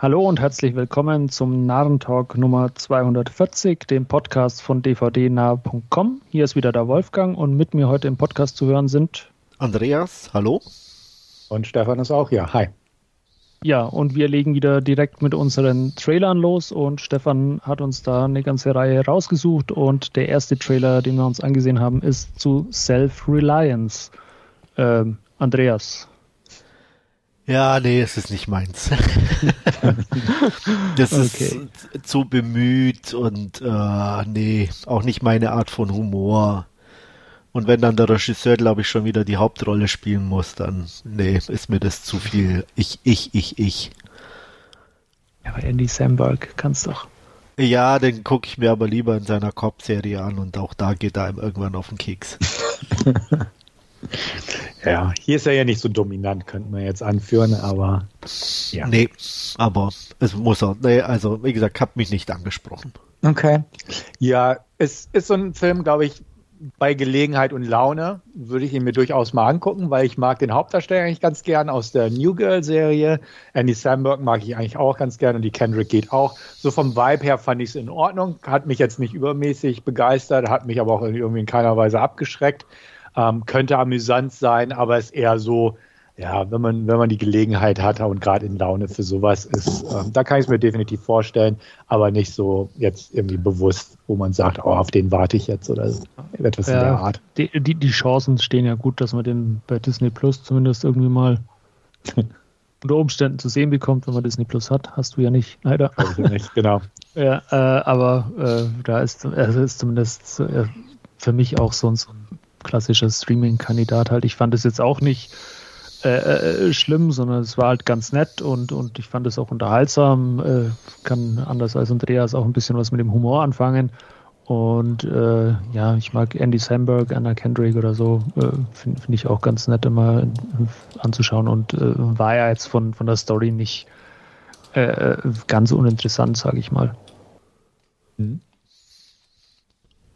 Hallo und herzlich willkommen zum Narrentalk Nummer 240, dem Podcast von dvdnah.com. Hier ist wieder der Wolfgang und mit mir heute im Podcast zu hören sind Andreas, hallo. Und Stefan ist auch hier. Hi. Ja, und wir legen wieder direkt mit unseren Trailern los und Stefan hat uns da eine ganze Reihe rausgesucht und der erste Trailer, den wir uns angesehen haben, ist zu Self-Reliance. Ähm, Andreas, ja, nee, es ist nicht meins. das okay. ist zu bemüht und äh, nee, auch nicht meine Art von Humor. Und wenn dann der Regisseur, glaube ich, schon wieder die Hauptrolle spielen muss, dann nee, ist mir das zu viel. Ich, ich, ich, ich. Ja, aber Andy Samberg kann's doch. Ja, den gucke ich mir aber lieber in seiner Cop-Serie an und auch da geht er ihm irgendwann auf den Keks. Ja, hier ist er ja nicht so dominant, könnte man jetzt anführen, aber ja. Nee, aber es muss auch, nee, also wie gesagt, hat mich nicht angesprochen. Okay. Ja, es ist so ein Film, glaube ich, bei Gelegenheit und Laune würde ich ihn mir durchaus mal angucken, weil ich mag den Hauptdarsteller eigentlich ganz gern aus der New Girl Serie. Andy Samberg mag ich eigentlich auch ganz gern und die Kendrick geht auch. So vom Vibe her fand ich es in Ordnung, hat mich jetzt nicht übermäßig begeistert, hat mich aber auch irgendwie in keiner Weise abgeschreckt. Ähm, könnte amüsant sein, aber ist eher so, ja, wenn man, wenn man die Gelegenheit hat und gerade in Laune für sowas ist, ähm, da kann ich es mir definitiv vorstellen, aber nicht so jetzt irgendwie bewusst, wo man sagt, oh, auf den warte ich jetzt oder etwas ja, in der Art. Die, die, die Chancen stehen ja gut, dass man den bei Disney Plus zumindest irgendwie mal unter Umständen zu sehen bekommt, wenn man Disney Plus hat. Hast du ja nicht, leider. Also nicht, genau. ja, äh, aber äh, da ist, also ist zumindest äh, für mich auch so ein, so ein klassischer Streaming-Kandidat halt. Ich fand es jetzt auch nicht äh, äh, schlimm, sondern es war halt ganz nett und, und ich fand es auch unterhaltsam. Äh, kann anders als Andreas auch ein bisschen was mit dem Humor anfangen. Und äh, ja, ich mag Andy Samberg, Anna Kendrick oder so, äh, finde find ich auch ganz nett immer anzuschauen und äh, war ja jetzt von, von der Story nicht äh, ganz uninteressant, sage ich mal. Mhm.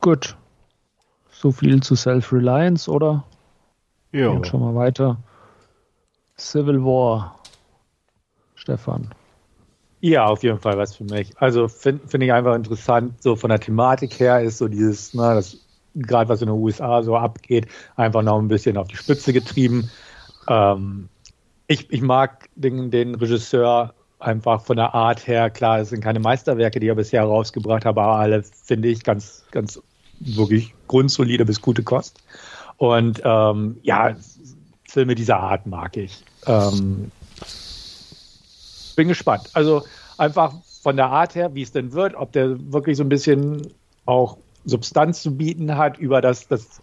Gut, so viel zu Self-Reliance, oder? Ja. Und schon mal weiter. Civil War. Stefan. Ja, auf jeden Fall was für mich. Also finde find ich einfach interessant, so von der Thematik her ist so dieses, ne, das gerade was in den USA so abgeht, einfach noch ein bisschen auf die Spitze getrieben. Ähm, ich, ich mag den, den Regisseur einfach von der Art her, klar, es sind keine Meisterwerke, die er bisher rausgebracht hat, aber alle finde ich ganz, ganz wirklich grundsolide bis gute Kost. Und ähm, ja, Filme dieser Art mag ich. Ähm, bin gespannt. Also einfach von der Art her, wie es denn wird, ob der wirklich so ein bisschen auch Substanz zu bieten hat über das, das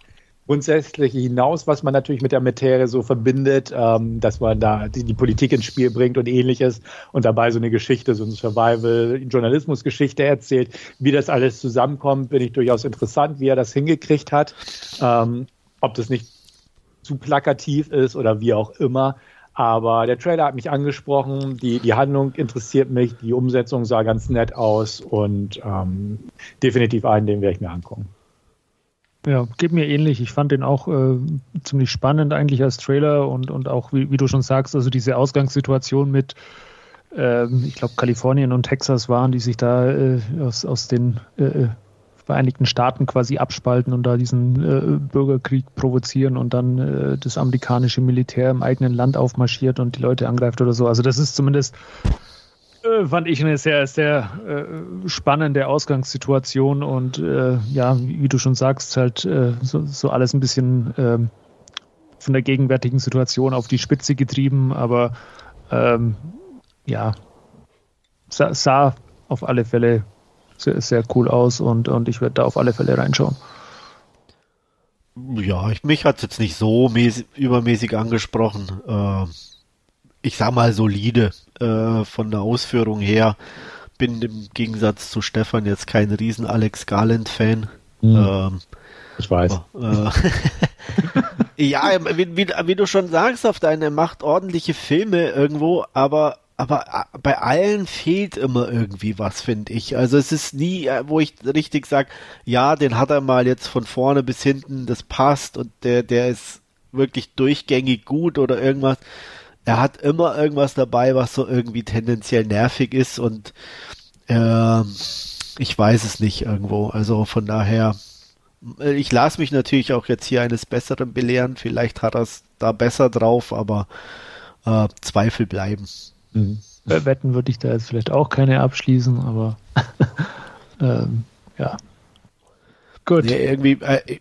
Grundsätzliche hinaus, was man natürlich mit der Materie so verbindet, ähm, dass man da die, die, Politik ins Spiel bringt und ähnliches und dabei so eine Geschichte, so eine Survival-Journalismus-Geschichte erzählt. Wie das alles zusammenkommt, bin ich durchaus interessant, wie er das hingekriegt hat. Ähm, ob das nicht zu plakativ ist oder wie auch immer. Aber der Trailer hat mich angesprochen, die, die Handlung interessiert mich, die Umsetzung sah ganz nett aus und ähm, definitiv einen, den werde ich mir angucken. Ja, geht mir ähnlich. Ich fand den auch äh, ziemlich spannend eigentlich als Trailer und, und auch, wie, wie du schon sagst, also diese Ausgangssituation mit, äh, ich glaube, Kalifornien und Texas waren, die sich da äh, aus, aus den äh, äh, Vereinigten Staaten quasi abspalten und da diesen äh, Bürgerkrieg provozieren und dann das amerikanische Militär im eigenen Land aufmarschiert und die Leute angreift oder so. Also das ist zumindest äh, fand ich eine sehr, sehr äh, spannende Ausgangssituation und äh, ja, wie, du schon sagst, halt äh, so, so, alles ein bisschen ähm, von der gegenwärtigen Situation auf die Spitze getrieben, aber ähm, ja, sah, sah, auf alle Fälle sehr, sehr cool aus und, und ich werde da auf alle Fälle reinschauen. Ja, ich, mich hat es jetzt nicht so mäßig, übermäßig angesprochen. Äh, ich sag mal, solide äh, von der Ausführung her. Bin im Gegensatz zu Stefan jetzt kein riesen Alex Garland-Fan. Mhm. Ähm, ich weiß. äh, ja, wie, wie, wie, du schon sagst, auf deine macht ordentliche Filme irgendwo, aber aber äh, bei allen fehlt immer irgendwie was, finde ich. Also es ist nie, äh, wo ich richtig sage, ja, den hat er mal jetzt von vorne bis hinten, das passt und der, der ist wirklich durchgängig gut oder irgendwas er hat immer irgendwas dabei, was so irgendwie tendenziell nervig ist und äh, ich weiß es nicht irgendwo. Also von daher, äh, ich lasse mich natürlich auch jetzt hier eines Besseren belehren. Vielleicht hat er es da besser drauf, aber äh, Zweifel bleiben. Mhm. Wetten würde ich da jetzt vielleicht auch keine abschließen, aber ähm, ja. Gut. Nee, irgendwie, äh,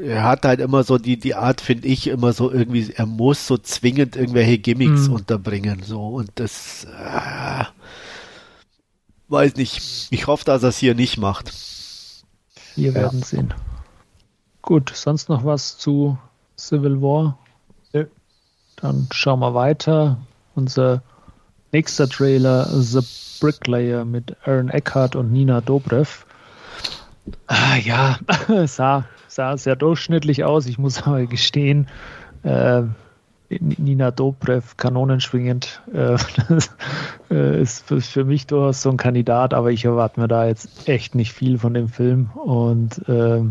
er hat halt immer so die, die Art, finde ich, immer so irgendwie, er muss so zwingend irgendwelche Gimmicks mhm. unterbringen, so, und das, äh, weiß nicht. Ich hoffe, dass er es hier nicht macht. Wir werden ja. sehen. Gut, sonst noch was zu Civil War? Ja. Dann schauen wir weiter. Unser nächster Trailer, The Bricklayer mit Aaron Eckhart und Nina Dobrev. Ah, ja, sah, sah sehr durchschnittlich aus. Ich muss aber gestehen, äh, Nina Dobrev kanonenschwingend äh, äh, ist für, mich durchaus so ein Kandidat, aber ich erwarte mir da jetzt echt nicht viel von dem Film und äh,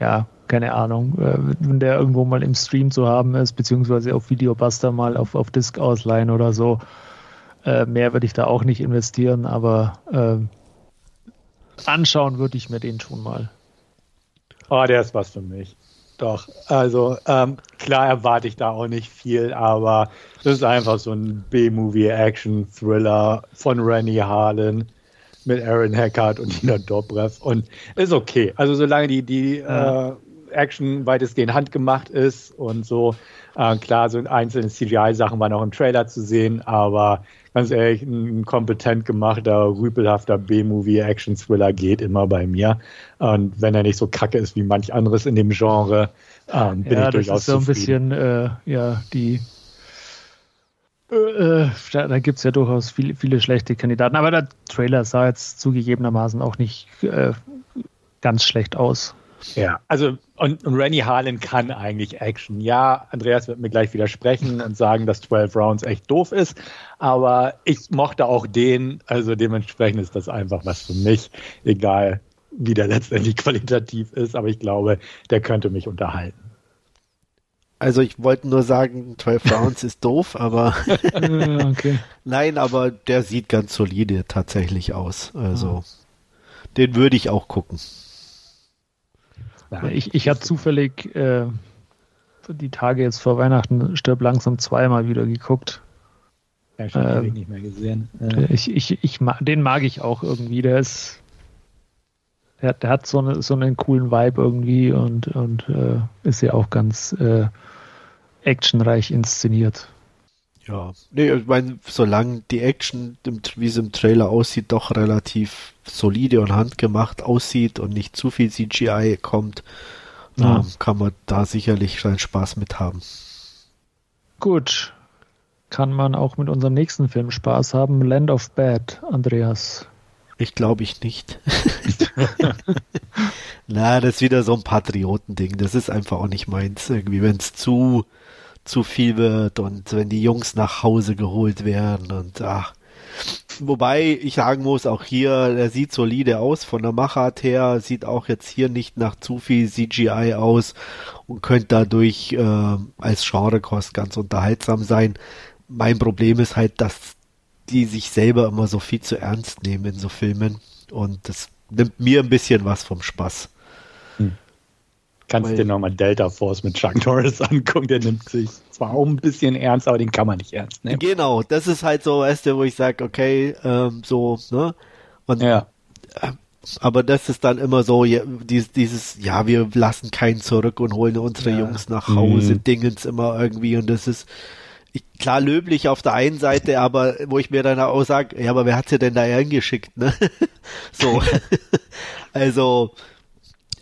ja, keine Ahnung, äh, wenn der irgendwo mal im Stream zu haben ist, beziehungsweise auf Videobuster mal auf, auf Disc ausleihen oder so, äh, mehr würde ich da auch nicht investieren, aber äh, anschauen würde ich mir den schon mal. Oh, der ist was für mich. Doch, also ähm, klar erwarte ich da auch nicht viel, aber das ist einfach so ein B-Movie-Action-Thriller von Rennie Harlan mit Aaron Hackard und Nina Dobrev und ist okay. Also solange die, die ja. äh, Action weitestgehend handgemacht ist und so, äh, klar, so einzelne CGI-Sachen waren auch im Trailer zu sehen, aber ganz ehrlich, ein kompetent gemachter, rüpelhafter B-Movie-Action-Thriller geht immer bei mir. Und wenn er nicht so kacke ist wie manch anderes in dem Genre, ähm, bin ja, ich durchaus zufrieden. Das ist so ein bisschen, äh, ja, die äh, äh, da, da gibt es ja durchaus viele, viele schlechte Kandidaten, aber der Trailer sah jetzt zugegebenermaßen auch nicht äh, ganz schlecht aus. Ja, also und, und Rennie Harlan kann eigentlich Action. Ja, Andreas wird mir gleich widersprechen und sagen, dass 12 Rounds echt doof ist, aber ich mochte auch den, also dementsprechend ist das einfach was für mich, egal wie der letztendlich qualitativ ist, aber ich glaube, der könnte mich unterhalten. Also ich wollte nur sagen, 12 Rounds ist doof, aber okay. nein, aber der sieht ganz solide tatsächlich aus. Also ah. den würde ich auch gucken. Ja, ich ich habe zufällig äh, die Tage jetzt vor Weihnachten Stirb langsam zweimal wieder geguckt. Ja, schon äh, nicht mehr gesehen. Ja. Ich, ich, ich, den mag ich auch irgendwie. Der ist, der, der hat so, eine, so einen coolen Vibe irgendwie und, und äh, ist ja auch ganz äh, actionreich inszeniert. Ja, nee, ich meine, solange die Action, wie es im Trailer aussieht, doch relativ solide und handgemacht aussieht und nicht zu viel CGI kommt, ja. ähm, kann man da sicherlich seinen Spaß mit haben. Gut. Kann man auch mit unserem nächsten Film Spaß haben? Land of Bad, Andreas. Ich glaube ich nicht. Na, das ist wieder so ein Patriotending. Das ist einfach auch nicht meins. Irgendwie, wenn es zu zu viel wird und wenn die Jungs nach Hause geholt werden und ach. Wobei ich sagen muss, auch hier, er sieht solide aus von der Machart her, sieht auch jetzt hier nicht nach zu viel CGI aus und könnte dadurch äh, als Genrekost ganz unterhaltsam sein. Mein Problem ist halt, dass die sich selber immer so viel zu ernst nehmen in so Filmen und das nimmt mir ein bisschen was vom Spaß. Kannst Weil, dir nochmal Delta Force mit Chuck Norris angucken, der nimmt sich zwar auch ein bisschen ernst, aber den kann man nicht ernst nehmen. Genau, das ist halt so, weißt du, wo ich sage, okay, ähm, so, ne? Und, ja. Äh, aber das ist dann immer so, ja, dieses, dieses, ja, wir lassen keinen zurück und holen unsere ja. Jungs nach Hause, mhm. Dingens immer irgendwie und das ist, ich, klar löblich auf der einen Seite, aber wo ich mir dann auch sage, ja, aber wer hat sie denn da hingeschickt, ne? so. also,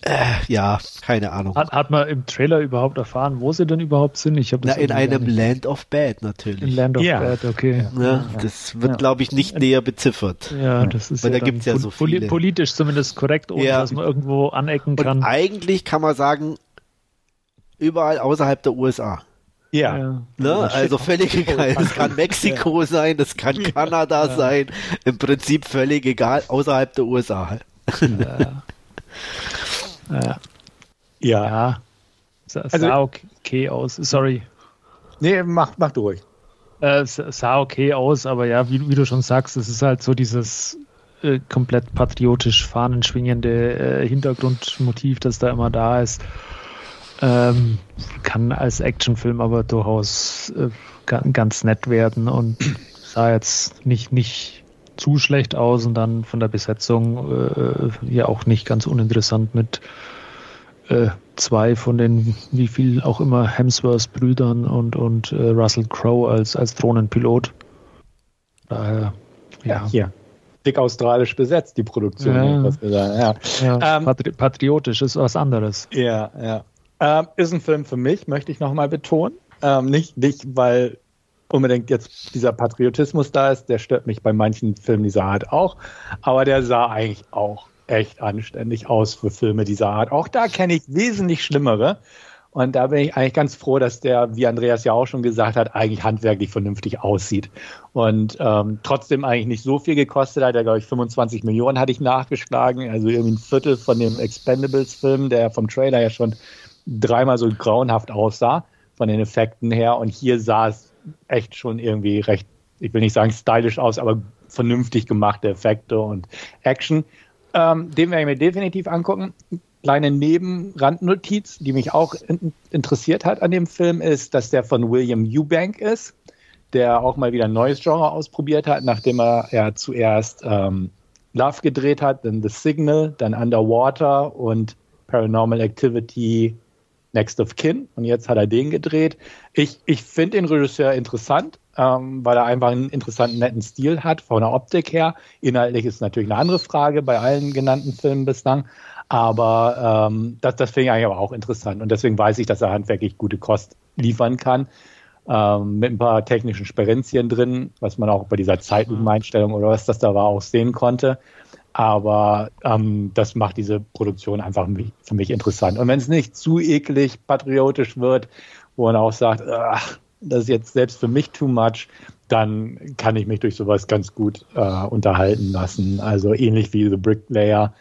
äh, ja, keine Ahnung. Hat, hat man im Trailer überhaupt erfahren, wo sie denn überhaupt sind? Ich habe Na, in einem Land of Bad natürlich. In Land of ja. Bad, okay. Ja, ja. Das wird, glaube ich, nicht näher beziffert. Ja, das ist Weil da gibt's ja so viele. Politisch zumindest korrekt, ohne dass man irgendwo anecken kann. Und eigentlich kann man sagen, überall außerhalb der USA. Ja. ja. Ne? Also völlig egal. Es kann Mexiko sein, es kann Kanada ja. sein. Im Prinzip völlig egal, außerhalb der USA. Ja. Ja. Ja. Sah, also, okay aus. Sorry. Nee, mach, mach durch. Äh, es sah okay aus, aber ja, wie, wie, du schon sagst, es ist halt so dieses äh, komplett patriotisch fahnenschwingende äh, Hintergrundmotiv, das da immer da ist. Ähm, kann als Actionfilm aber durchaus äh, ganz nett werden und sah jetzt nicht, nicht zu schlecht aus und dann von der Besetzung äh, ja auch nicht ganz uninteressant mit äh, zwei von den, wie viel auch immer, Hemsworth-Brüdern und, und äh, Russell Crowe als, als Drohnenpilot. Daher, ja. ja. Hier. Dick australisch besetzt, die Produktion. Ja. Was wir sagen. Ja. ja ähm, patri patriotisch ist was anderes. Ja, ja. Ähm, ist ein Film für mich, möchte ich nochmal betonen. Ähm, nicht, nicht, weil unbedingt jetzt dieser Patriotismus da ist, der stört mich bei manchen Filmen dieser Art auch, aber der sah eigentlich auch echt anständig aus für Filme dieser Art. Auch da kenne ich wesentlich schlimmere. Und da bin ich eigentlich ganz froh, dass der, wie Andreas ja auch schon gesagt hat, eigentlich handwerklich vernünftig aussieht. Und ähm, trotzdem eigentlich nicht so viel gekostet hat. Der, glaube ich, 25 Millionen hatte ich nachgeschlagen. Also irgendwie ein Viertel von dem Expendables-Film, der vom Trailer ja schon dreimal so grauenhaft aussah, von den Effekten her. Und hier sah es echt schon irgendwie recht, ich will nicht sagen stylisch aus, aber vernünftig gemachte Effekte und Action. Ähm, den werde ich mir definitiv angucken. Kleine Nebenrandnotiz, die mich auch in, interessiert hat an dem Film, ist, dass der von William Eubank ist, der auch mal wieder ein neues Genre ausprobiert hat, nachdem er ja zuerst ähm, Love gedreht hat, dann The Signal, dann Underwater und Paranormal Activity Next of Kin. Und jetzt hat er den gedreht. Ich, ich finde den Regisseur interessant ähm, weil er einfach einen interessanten, netten Stil hat, von der Optik her. Inhaltlich ist natürlich eine andere Frage bei allen genannten Filmen bislang. Aber ähm, das, das finde ich eigentlich auch interessant. Und deswegen weiß ich, dass er handwerklich gute Kost liefern kann. Ähm, mit ein paar technischen Sperenzien drin, was man auch bei dieser Zeitlupeneinstellung oder was das da war, auch sehen konnte. Aber ähm, das macht diese Produktion einfach für mich interessant. Und wenn es nicht zu eklig patriotisch wird, wo man auch sagt, ach, das ist jetzt selbst für mich too much, dann kann ich mich durch sowas ganz gut äh, unterhalten lassen. Also ähnlich wie The Bricklayer,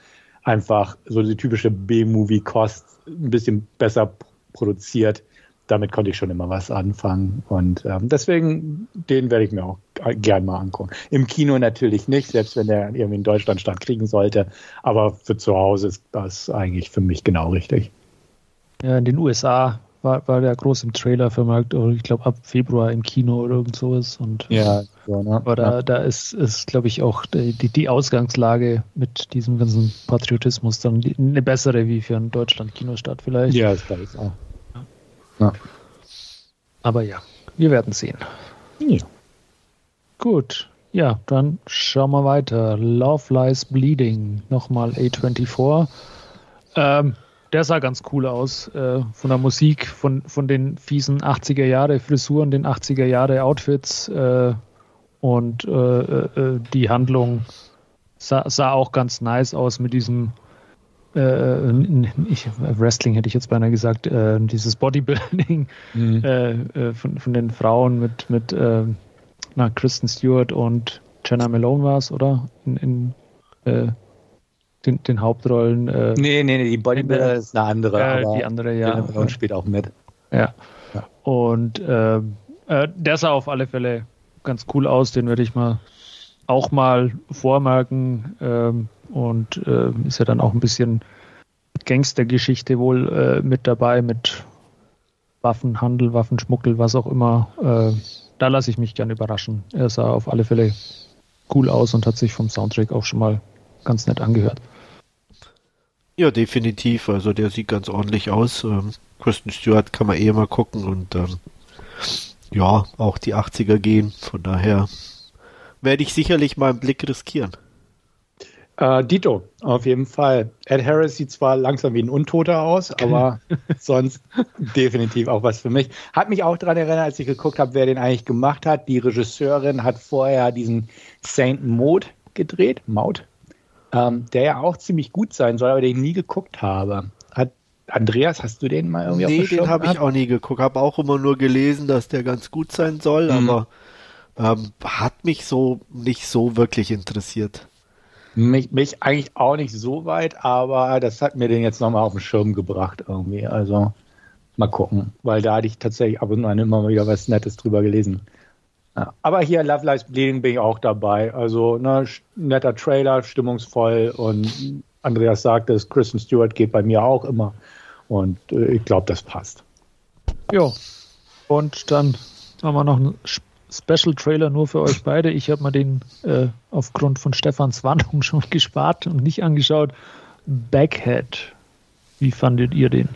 einfach so die typische B-Movie-Kost, ein bisschen besser produziert. Damit konnte ich schon immer was anfangen. Und ähm, deswegen, den werde ich mir auch gern mal angucken. Im Kino natürlich nicht, selbst wenn der irgendwie in Deutschland kriegen sollte. Aber für zu Hause ist das eigentlich für mich genau richtig. Ja, in den USA war, war der groß im Trailer vermarkt, ich glaube ab Februar im Kino oder irgend sowas. Und, ja, so, ne? aber da, ja. da ist, ist glaube ich, auch die, die Ausgangslage mit diesem ganzen Patriotismus dann eine bessere wie für einen Deutschland-Kinostart vielleicht. Ja, das glaube ich auch. Ja. Aber ja, wir werden sehen. Ja. Gut. Ja, dann schauen wir weiter. Love Lies Bleeding. Nochmal A24. Ähm, der sah ganz cool aus. Äh, von der Musik, von, von den fiesen 80er Jahre Frisuren, den 80er Jahre Outfits äh, und äh, äh, die Handlung sah, sah, auch ganz nice aus mit diesem äh, ich, Wrestling hätte ich jetzt beinahe gesagt, äh, dieses Bodybuilding mhm. von, von den Frauen mit, mit na, Kristen Stewart und Jenna Malone war es, oder? In, in den, den Hauptrollen. Äh, nee, nee, nee, die Bodybuilder ist eine andere. Äh, die andere, ja. Und spielt auch mit. Ja. ja. Und äh, äh, der sah auf alle Fälle ganz cool aus. Den werde ich mal auch mal vormerken. Ähm, und äh, ist ja dann auch ein bisschen Gangstergeschichte wohl äh, mit dabei, mit Waffenhandel, Waffenschmuggel, was auch immer. Äh, da lasse ich mich gern überraschen. Er sah auf alle Fälle cool aus und hat sich vom Soundtrack auch schon mal ganz nett angehört. Ja, definitiv. Also der sieht ganz ordentlich aus. Ähm, Kristen Stewart kann man eh mal gucken und ähm, ja, auch die 80er gehen. Von daher werde ich sicherlich mal einen Blick riskieren. Äh, Dito, auf jeden Fall. Ed Harris sieht zwar langsam wie ein Untoter aus, aber sonst definitiv auch was für mich. Hat mich auch daran erinnert, als ich geguckt habe, wer den eigentlich gemacht hat. Die Regisseurin hat vorher diesen Saint Maud gedreht. Maud, ähm, der ja auch ziemlich gut sein soll, aber den ich nie geguckt habe. Hat, Andreas, hast du den mal irgendwie Nee, den habe ich auch nie geguckt. Habe auch immer nur gelesen, dass der ganz gut sein soll, mhm. aber ähm, hat mich so nicht so wirklich interessiert. Mich, mich eigentlich auch nicht so weit, aber das hat mir den jetzt nochmal auf den Schirm gebracht irgendwie. Also mal gucken, weil da hatte ich tatsächlich ab und an immer wieder was Nettes drüber gelesen. Ja, aber hier Love Lies Bleeding bin ich auch dabei. Also ne, netter Trailer, stimmungsvoll und Andreas sagte es, Kristen Stewart geht bei mir auch immer und äh, ich glaube, das passt. Ja, und dann haben wir noch einen Special Trailer nur für euch beide. Ich habe mir den äh, aufgrund von Stefans Warnung schon gespart und nicht angeschaut. Backhead. Wie fandet ihr den?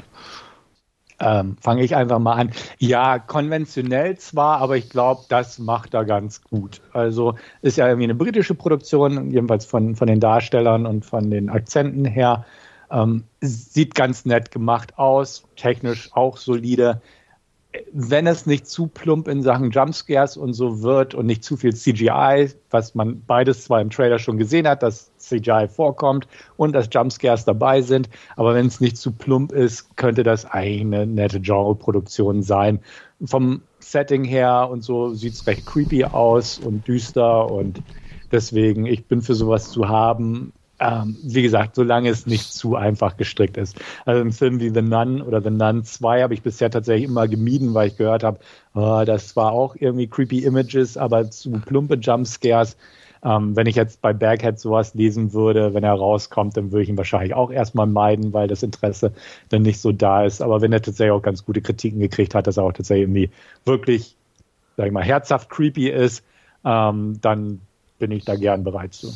Ähm, Fange ich einfach mal an. Ja, konventionell zwar, aber ich glaube, das macht er ganz gut. Also ist ja irgendwie eine britische Produktion, jedenfalls von, von den Darstellern und von den Akzenten her. Ähm, sieht ganz nett gemacht aus, technisch auch solide wenn es nicht zu plump in Sachen Jumpscares und so wird und nicht zu viel CGI, was man beides zwar im Trailer schon gesehen hat, dass CGI vorkommt und dass Jumpscares dabei sind, aber wenn es nicht zu plump ist, könnte das eine nette Genre-Produktion sein. Vom Setting her und so sieht es recht creepy aus und düster und deswegen, ich bin für sowas zu haben. Ähm, wie gesagt, solange es nicht zu einfach gestrickt ist. Also ein Film wie The Nun oder The Nun 2 habe ich bisher tatsächlich immer gemieden, weil ich gehört habe, oh, das war auch irgendwie creepy Images, aber zu plumpe Jumpscares. Ähm, wenn ich jetzt bei Baghead sowas lesen würde, wenn er rauskommt, dann würde ich ihn wahrscheinlich auch erstmal meiden, weil das Interesse dann nicht so da ist. Aber wenn er tatsächlich auch ganz gute Kritiken gekriegt hat, dass er auch tatsächlich irgendwie wirklich, sag ich mal, herzhaft creepy ist, ähm, dann bin ich da gern bereit zu.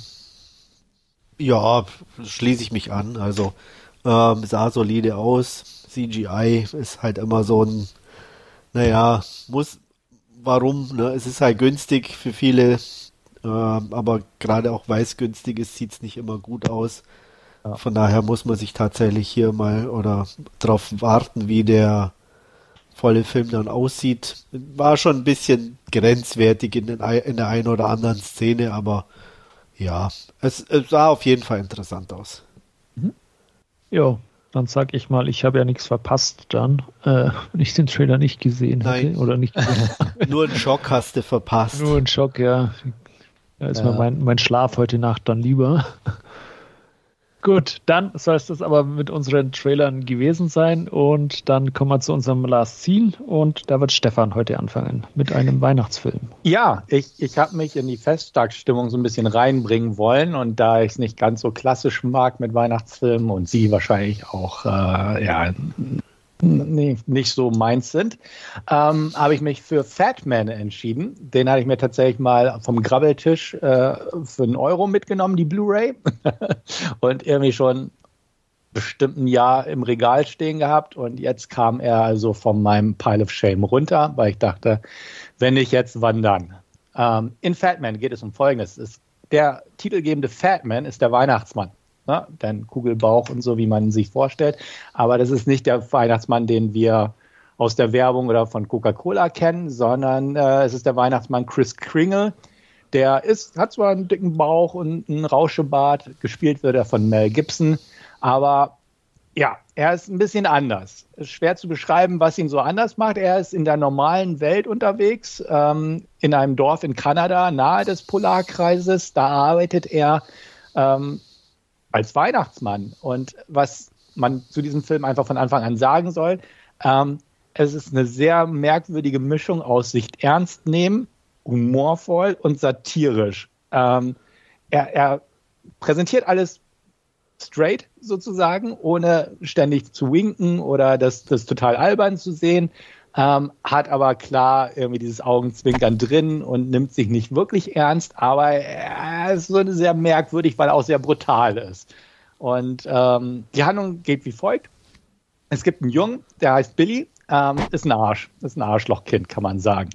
Ja, schließe ich mich an. Also ähm, sah solide aus. CGI ist halt immer so ein, naja, muss, warum? Ne? Es ist halt günstig für viele, ähm, aber gerade auch weil es günstig ist, sieht es nicht immer gut aus. Ja. Von daher muss man sich tatsächlich hier mal oder darauf warten, wie der volle Film dann aussieht. War schon ein bisschen grenzwertig in, den, in der einen oder anderen Szene, aber ja, es, es sah auf jeden Fall interessant aus. Mhm. Ja, dann sag ich mal, ich habe ja nichts verpasst dann, äh, wenn ich den Trailer nicht gesehen Nein. hätte oder nicht Nur einen Schock hast du verpasst. Nur einen Schock, ja. Da ist ja. mir mein, mein Schlaf heute Nacht dann lieber. Gut, dann soll es das aber mit unseren Trailern gewesen sein. Und dann kommen wir zu unserem Last Scene und da wird Stefan heute anfangen mit einem Weihnachtsfilm. Ja, ich, ich habe mich in die Festtagsstimmung so ein bisschen reinbringen wollen. Und da ich es nicht ganz so klassisch mag mit Weihnachtsfilmen und Sie wahrscheinlich auch äh, ja, nee, nicht so meins sind, ähm, habe ich mich für Fatman entschieden. Den hatte ich mir tatsächlich mal vom Grabbeltisch äh, für einen Euro mitgenommen, die Blu-ray. und irgendwie schon bestimmt ein Jahr im Regal stehen gehabt. Und jetzt kam er also von meinem Pile of Shame runter, weil ich dachte, wenn nicht jetzt, wann dann? Ähm, in Fatman geht es um Folgendes. Es, der titelgebende Fatman ist der Weihnachtsmann ne? dein Kugelbauch und so, wie man sich vorstellt. Aber das ist nicht der Weihnachtsmann, den wir aus der Werbung oder von Coca-Cola kennen, sondern äh, es ist der Weihnachtsmann Chris Kringle. Der ist, hat zwar einen dicken Bauch und einen Rauschebart, gespielt wird er von Mel Gibson, aber ja, er ist ein bisschen anders. Ist schwer zu beschreiben, was ihn so anders macht. Er ist in der normalen Welt unterwegs, ähm, in einem Dorf in Kanada, nahe des Polarkreises. Da arbeitet er ähm, als Weihnachtsmann. Und was man zu diesem Film einfach von Anfang an sagen soll, ähm, es ist eine sehr merkwürdige Mischung aus sich ernst nehmen, humorvoll und satirisch. Ähm, er, er präsentiert alles straight sozusagen, ohne ständig zu winken oder das, das total albern zu sehen, ähm, hat aber klar irgendwie dieses Augenzwinkern drin und nimmt sich nicht wirklich ernst, aber er ist so sehr merkwürdig, weil er auch sehr brutal ist. Und ähm, die Handlung geht wie folgt. Es gibt einen Jungen, der heißt Billy, ähm, ist ein Arsch, ist ein Arschlochkind, kann man sagen.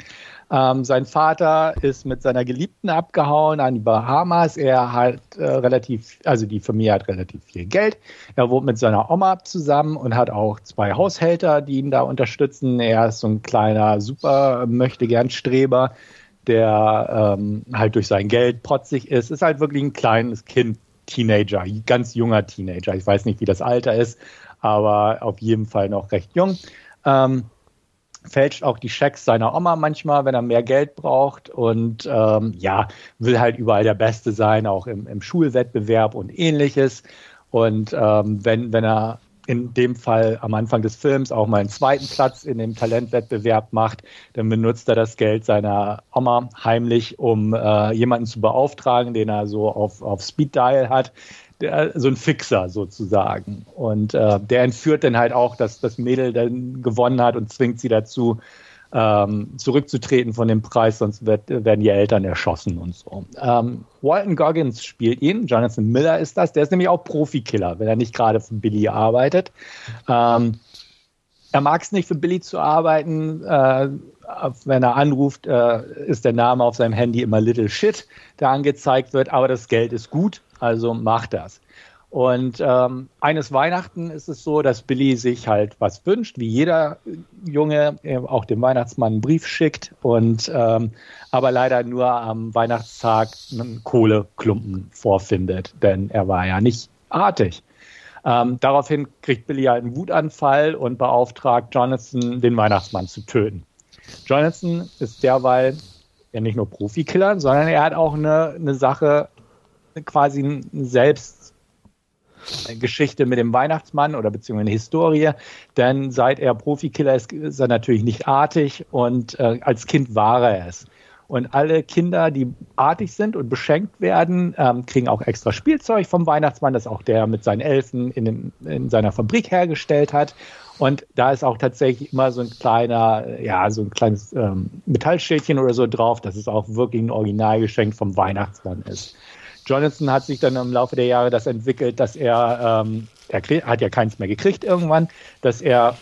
Ähm, sein Vater ist mit seiner Geliebten abgehauen an die Bahamas. Er hat äh, relativ, also die Familie hat relativ viel Geld. Er wohnt mit seiner Oma zusammen und hat auch zwei Haushälter, die ihn da unterstützen. Er ist so ein kleiner, super möchte gern Streber, der ähm, halt durch sein Geld protzig ist. Ist halt wirklich ein kleines Kind, Teenager, ganz junger Teenager. Ich weiß nicht, wie das Alter ist, aber auf jeden Fall noch recht jung. Ähm, fälscht auch die Schecks seiner Oma manchmal, wenn er mehr Geld braucht und ähm, ja, will halt überall der Beste sein, auch im, im Schulwettbewerb und ähnliches. Und ähm, wenn, wenn er in dem Fall am Anfang des Films auch mal einen zweiten Platz in dem Talentwettbewerb macht, dann benutzt er das Geld seiner Oma heimlich, um äh, jemanden zu beauftragen, den er so auf, auf Speed Dial hat. Der, so ein Fixer sozusagen. Und äh, der entführt dann halt auch, dass das Mädel dann gewonnen hat und zwingt sie dazu, ähm, zurückzutreten von dem Preis, sonst wird, werden die Eltern erschossen und so. Ähm, Walton Goggins spielt ihn, Jonathan Miller ist das, der ist nämlich auch Profikiller, wenn er nicht gerade für Billy arbeitet. Ähm, er mag es nicht, für Billy zu arbeiten. Äh, wenn er anruft, äh, ist der Name auf seinem Handy immer Little Shit, der angezeigt wird, aber das Geld ist gut, also macht das. Und ähm, eines Weihnachten ist es so, dass Billy sich halt was wünscht, wie jeder Junge auch dem Weihnachtsmann einen Brief schickt und ähm, aber leider nur am Weihnachtstag einen Kohleklumpen vorfindet, denn er war ja nicht artig. Ähm, daraufhin kriegt Billy halt einen Wutanfall und beauftragt Jonathan, den Weihnachtsmann zu töten. Jonathan ist derweil ja nicht nur Profikiller, sondern er hat auch eine, eine Sache, quasi selbst Geschichte mit dem Weihnachtsmann oder beziehungsweise eine Historie, denn seit er Profikiller ist, ist er natürlich nicht artig und äh, als Kind war er es. Und alle Kinder, die artig sind und beschenkt werden, ähm, kriegen auch extra Spielzeug vom Weihnachtsmann, das auch der mit seinen Elfen in, dem, in seiner Fabrik hergestellt hat. Und da ist auch tatsächlich immer so ein kleiner, ja, so ein kleines ähm, Metallschildchen oder so drauf, dass es auch wirklich ein Originalgeschenk vom Weihnachtsmann ist. Jonathan hat sich dann im Laufe der Jahre das entwickelt, dass er, ähm, er hat ja keins mehr gekriegt irgendwann, dass er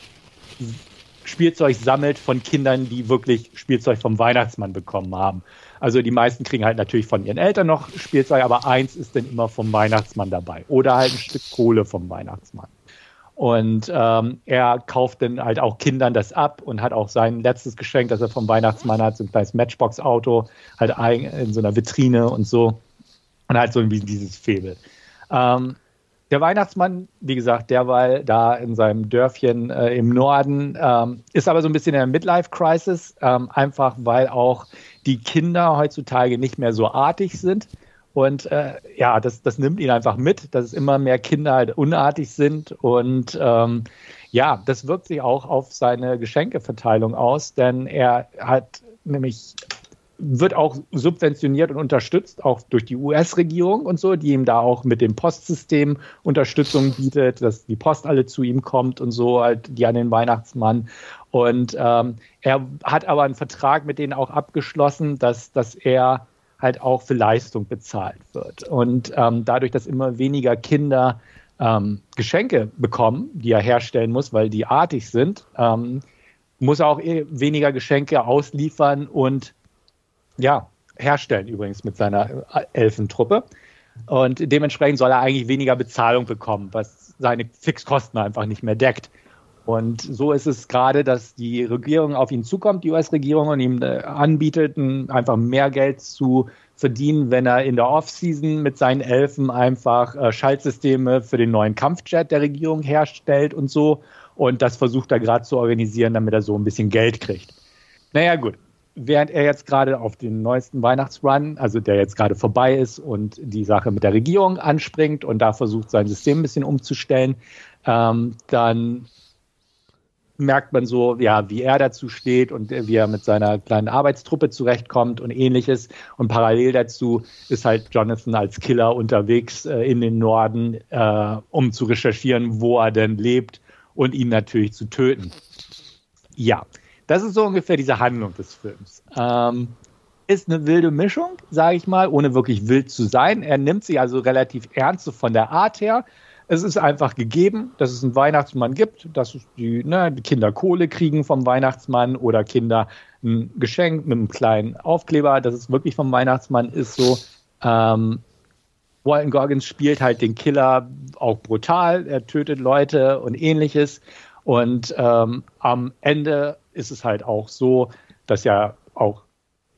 Spielzeug sammelt von Kindern, die wirklich Spielzeug vom Weihnachtsmann bekommen haben. Also die meisten kriegen halt natürlich von ihren Eltern noch Spielzeug, aber eins ist dann immer vom Weihnachtsmann dabei oder halt ein Stück Kohle vom Weihnachtsmann. Und ähm, er kauft dann halt auch Kindern das ab und hat auch sein letztes Geschenk, das er vom Weihnachtsmann hat, so ein kleines Matchbox-Auto, halt in so einer Vitrine und so. Und halt so wie dieses Febel. Ähm, der Weihnachtsmann, wie gesagt, der war da in seinem Dörfchen äh, im Norden, ähm, ist aber so ein bisschen in der Midlife-Crisis, ähm, einfach weil auch die Kinder heutzutage nicht mehr so artig sind. Und äh, ja, das, das nimmt ihn einfach mit, dass immer mehr Kinder halt unartig sind. Und ähm, ja, das wirkt sich auch auf seine Geschenkeverteilung aus, denn er hat nämlich wird auch subventioniert und unterstützt, auch durch die US-Regierung und so, die ihm da auch mit dem Postsystem Unterstützung bietet, dass die Post alle zu ihm kommt und so, halt die an den Weihnachtsmann. Und ähm, er hat aber einen Vertrag mit denen auch abgeschlossen, dass, dass er halt auch für Leistung bezahlt wird. Und ähm, dadurch, dass immer weniger Kinder ähm, Geschenke bekommen, die er herstellen muss, weil die artig sind, ähm, muss er auch eh weniger Geschenke ausliefern und ja, herstellen übrigens mit seiner äh, Elfentruppe. Und dementsprechend soll er eigentlich weniger Bezahlung bekommen, was seine Fixkosten einfach nicht mehr deckt. Und so ist es gerade, dass die Regierung auf ihn zukommt, die US-Regierung, und ihm äh, anbietet, einfach mehr Geld zu verdienen, wenn er in der Off-Season mit seinen Elfen einfach äh, Schaltsysteme für den neuen Kampfjet der Regierung herstellt und so. Und das versucht er gerade zu organisieren, damit er so ein bisschen Geld kriegt. Naja, gut während er jetzt gerade auf den neuesten Weihnachtsrun, also der jetzt gerade vorbei ist und die Sache mit der Regierung anspringt und da versucht, sein System ein bisschen umzustellen, ähm, dann merkt man so, ja, wie er dazu steht und wie er mit seiner kleinen Arbeitstruppe zurechtkommt und ähnliches. Und parallel dazu ist halt Jonathan als Killer unterwegs äh, in den Norden, äh, um zu recherchieren, wo er denn lebt und ihn natürlich zu töten. Ja, das ist so ungefähr diese Handlung des Films. Ähm, ist eine wilde Mischung, sage ich mal, ohne wirklich wild zu sein. Er nimmt sich also relativ ernst so von der Art her. Es ist einfach gegeben, dass es einen Weihnachtsmann gibt, dass die, ne, die Kinder Kohle kriegen vom Weihnachtsmann oder Kinder ein Geschenk mit einem kleinen Aufkleber, dass es wirklich vom Weihnachtsmann ist so. Ähm, Walton Goggins spielt halt den Killer auch brutal, er tötet Leute und ähnliches. Und ähm, am Ende ist es halt auch so, dass ja auch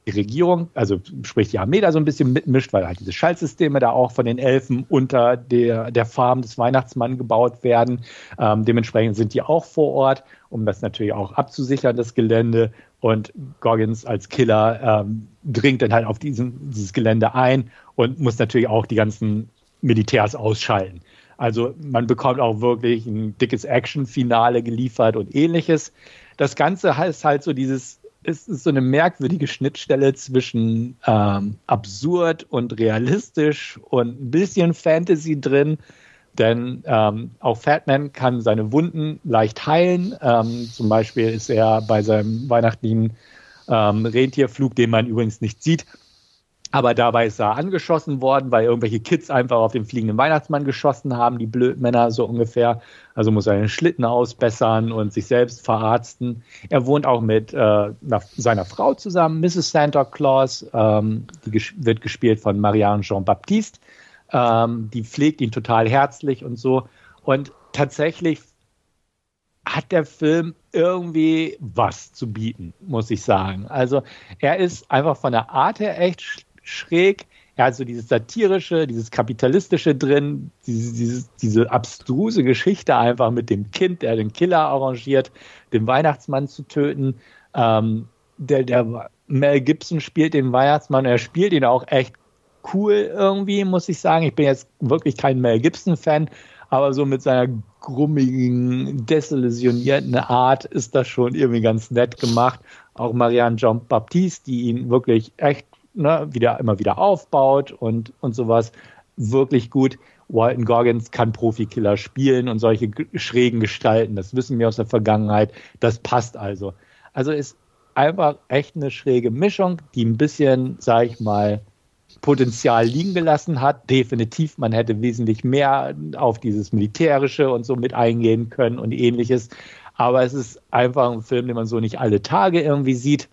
die Regierung, also sprich die Armee da so ein bisschen mitmischt, weil halt diese Schaltsysteme da auch von den Elfen unter der, der Farm des Weihnachtsmanns gebaut werden. Ähm, dementsprechend sind die auch vor Ort, um das natürlich auch abzusichern, das Gelände. Und Goggins als Killer ähm, dringt dann halt auf diesen, dieses Gelände ein und muss natürlich auch die ganzen Militärs ausschalten. Also man bekommt auch wirklich ein dickes Action-Finale geliefert und ähnliches. Das Ganze ist halt so dieses, es ist so eine merkwürdige Schnittstelle zwischen ähm, absurd und realistisch und ein bisschen Fantasy drin. Denn ähm, auch Fatman kann seine Wunden leicht heilen. Ähm, zum Beispiel ist er bei seinem weihnachtlichen ähm, Rentierflug, den man übrigens nicht sieht, aber dabei ist er angeschossen worden, weil irgendwelche Kids einfach auf den fliegenden Weihnachtsmann geschossen haben, die Blödmänner so ungefähr. Also muss er den Schlitten ausbessern und sich selbst verarzten. Er wohnt auch mit äh, seiner Frau zusammen, Mrs. Santa Claus, ähm, die ges wird gespielt von Marianne Jean-Baptiste. Ähm, die pflegt ihn total herzlich und so. Und tatsächlich hat der Film irgendwie was zu bieten, muss ich sagen. Also er ist einfach von der Art her echt schräg. Er hat so dieses satirische, dieses kapitalistische drin, diese, diese, diese abstruse Geschichte einfach mit dem Kind, der den Killer arrangiert, den Weihnachtsmann zu töten. Ähm, der, der Mel Gibson spielt den Weihnachtsmann, er spielt ihn auch echt cool irgendwie, muss ich sagen. Ich bin jetzt wirklich kein Mel Gibson-Fan, aber so mit seiner grummigen, desillusionierten Art ist das schon irgendwie ganz nett gemacht. Auch Marianne Jean-Baptiste, die ihn wirklich echt ne, wieder immer wieder aufbaut und, und sowas. Wirklich gut. Walton Goggins kann Profikiller spielen und solche schrägen Gestalten. Das wissen wir aus der Vergangenheit. Das passt also. Also ist einfach echt eine schräge Mischung, die ein bisschen, sag ich mal, Potenzial liegen gelassen hat. Definitiv, man hätte wesentlich mehr auf dieses Militärische und so mit eingehen können und ähnliches. Aber es ist einfach ein Film, den man so nicht alle Tage irgendwie sieht.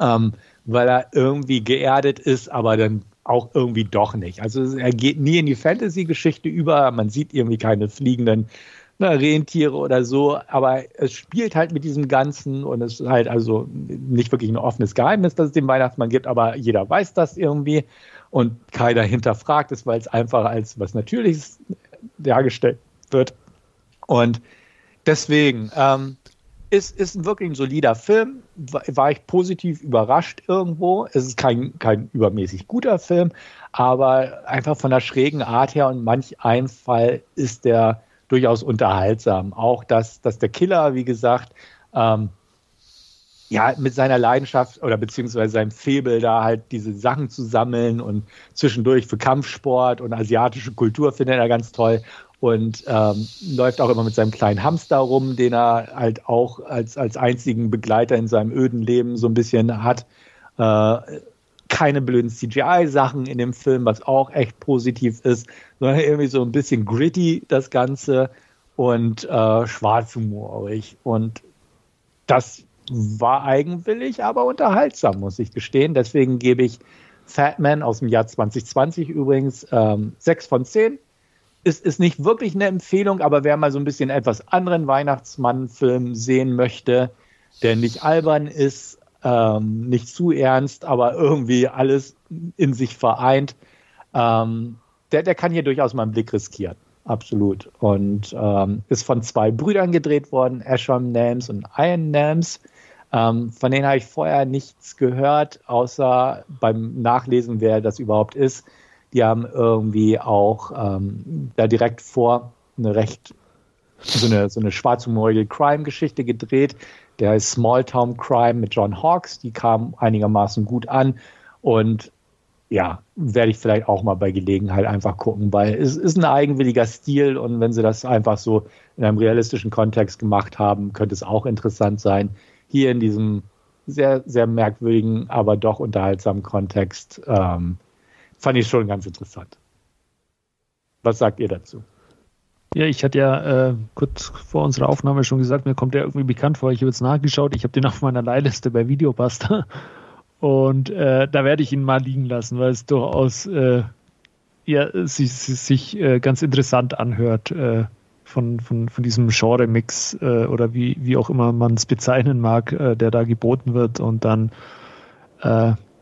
Ähm, weil er irgendwie geerdet ist, aber dann auch irgendwie doch nicht. Also er geht nie in die Fantasy-Geschichte über, man sieht irgendwie keine fliegenden ne, Rentiere oder so, aber es spielt halt mit diesem Ganzen und es ist halt also nicht wirklich ein offenes Geheimnis, dass es den Weihnachtsmann gibt, aber jeder weiß das irgendwie und keiner hinterfragt es, weil es einfach als was Natürliches dargestellt wird. Und deswegen, ähm, ist, ist wirklich ein solider Film. War, ich positiv überrascht irgendwo. Es ist kein, kein übermäßig guter Film, aber einfach von der schrägen Art her und manch ein Fall ist der durchaus unterhaltsam. Auch, dass, dass der Killer, wie gesagt, ähm, ja, mit seiner Leidenschaft oder beziehungsweise seinem Febel da halt diese Sachen zu sammeln und zwischendurch für Kampfsport und asiatische Kultur findet er ganz toll und ähm, läuft auch immer mit seinem kleinen Hamster rum, den er halt auch als, als einzigen Begleiter in seinem öden Leben so ein bisschen hat. Äh, keine blöden CGI-Sachen in dem Film, was auch echt positiv ist, sondern irgendwie so ein bisschen gritty das Ganze und äh, schwarzhumorig. Und das war eigenwillig, aber unterhaltsam, muss ich gestehen. Deswegen gebe ich Fatman aus dem Jahr 2020 übrigens ähm, 6 von 10 ist, ist nicht wirklich eine Empfehlung, aber wer mal so ein bisschen etwas anderen Weihnachtsmann-Film sehen möchte, der nicht albern ist, ähm, nicht zu ernst, aber irgendwie alles in sich vereint, ähm, der, der kann hier durchaus mal einen Blick riskieren. Absolut. Und ähm, ist von zwei Brüdern gedreht worden, Ashram Nams und Ian Nams. Ähm, von denen habe ich vorher nichts gehört, außer beim Nachlesen, wer das überhaupt ist. Die haben irgendwie auch ähm, da direkt vor eine recht so eine, so eine schwarzhumorige Crime-Geschichte gedreht. Der heißt Small Town Crime mit John Hawkes. Die kam einigermaßen gut an. Und ja, werde ich vielleicht auch mal bei Gelegenheit einfach gucken, weil es ist ein eigenwilliger Stil und wenn sie das einfach so in einem realistischen Kontext gemacht haben, könnte es auch interessant sein. Hier in diesem sehr, sehr merkwürdigen, aber doch unterhaltsamen Kontext ähm, fand ich schon ganz interessant. Was sagt ihr dazu? Ja, ich hatte ja äh, kurz vor unserer Aufnahme schon gesagt, mir kommt der irgendwie bekannt vor. Ich habe jetzt nachgeschaut, ich habe den auf meiner Leihliste bei Videobuster und äh, da werde ich ihn mal liegen lassen, weil es durchaus äh, ja, sich, sich äh, ganz interessant anhört äh, von, von, von diesem Genre-Mix äh, oder wie, wie auch immer man es bezeichnen mag, der da geboten wird und dann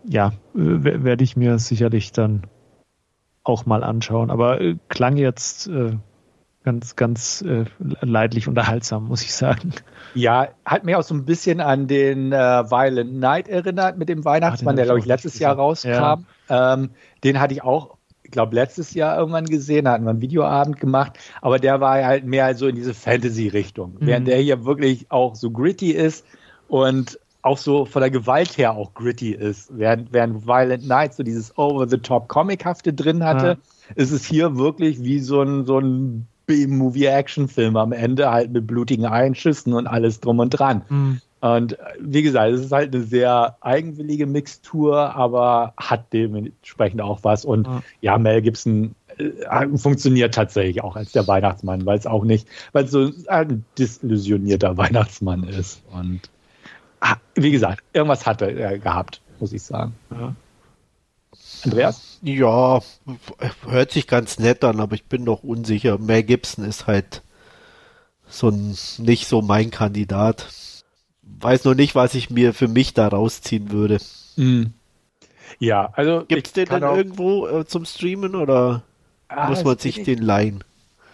ja, werde ich mir sicherlich dann auch mal anschauen. Aber äh, klang jetzt äh, ganz, ganz äh, leidlich unterhaltsam, muss ich sagen. Ja, hat mir auch so ein bisschen an den äh, Violent Night erinnert mit dem Weihnachtsmann, Ach, der, glaube ich, letztes Jahr rauskam. Ja. Ähm, den hatte ich auch glaube, letztes Jahr irgendwann gesehen, da hatten wir einen Videoabend gemacht, aber der war halt mehr so in diese Fantasy-Richtung. Mhm. Während der hier wirklich auch so gritty ist und auch so von der Gewalt her auch gritty ist. Während, während Violent Night so dieses Over-the-Top-Comic-hafte drin hatte, ja. ist es hier wirklich wie so ein, so ein B-Movie-Action-Film am Ende halt mit blutigen Einschüssen und alles drum und dran. Mhm. Und wie gesagt, es ist halt eine sehr eigenwillige Mixtur, aber hat dementsprechend auch was. Und ja, ja Mel Gibson äh, funktioniert tatsächlich auch als der Weihnachtsmann, weil es auch nicht, weil es so ein disillusionierter Weihnachtsmann ist. Und wie gesagt, irgendwas hat er gehabt, muss ich sagen. Ja. Andreas? Ja, hört sich ganz nett an, aber ich bin doch unsicher. Mel Gibson ist halt so ein, nicht so mein Kandidat weiß noch nicht, was ich mir für mich da rausziehen würde. Mhm. Ja, also. Gibt es den dann irgendwo äh, zum Streamen oder ah, muss man sich den leihen?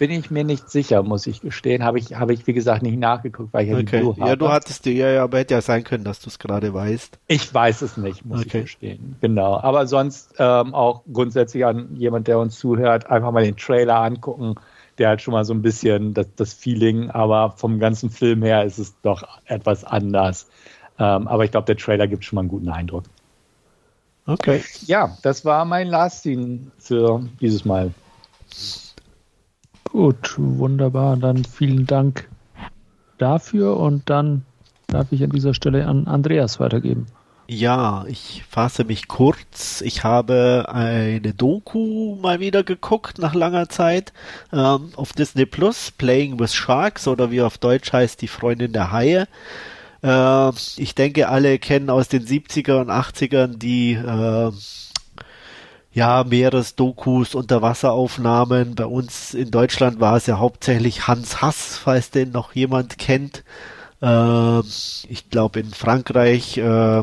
Bin ich mir nicht sicher, muss ich gestehen. Habe ich, habe ich, wie gesagt, nicht nachgeguckt, weil ich okay. ja die Ja, du hattest die, ja, ja, aber hätte ja sein können, dass du es gerade weißt. Ich weiß es nicht, muss okay. ich gestehen. Genau. Aber sonst ähm, auch grundsätzlich an jemand, der uns zuhört, einfach mal den Trailer angucken der hat schon mal so ein bisschen das, das Feeling, aber vom ganzen Film her ist es doch etwas anders. Ähm, aber ich glaube, der Trailer gibt schon mal einen guten Eindruck. Okay. Ja, das war mein Last Scene für dieses Mal. Gut, wunderbar. Dann vielen Dank dafür und dann darf ich an dieser Stelle an Andreas weitergeben. Ja, ich fasse mich kurz. Ich habe eine Doku mal wieder geguckt nach langer Zeit ähm, auf Disney Plus, Playing with Sharks oder wie auf Deutsch heißt die Freundin der Haie. Äh, ich denke, alle kennen aus den 70er und 80ern die äh, ja, Meeresdokus, Unterwasseraufnahmen. Bei uns in Deutschland war es ja hauptsächlich Hans Hass, falls den noch jemand kennt. Äh, ich glaube in Frankreich, äh, äh,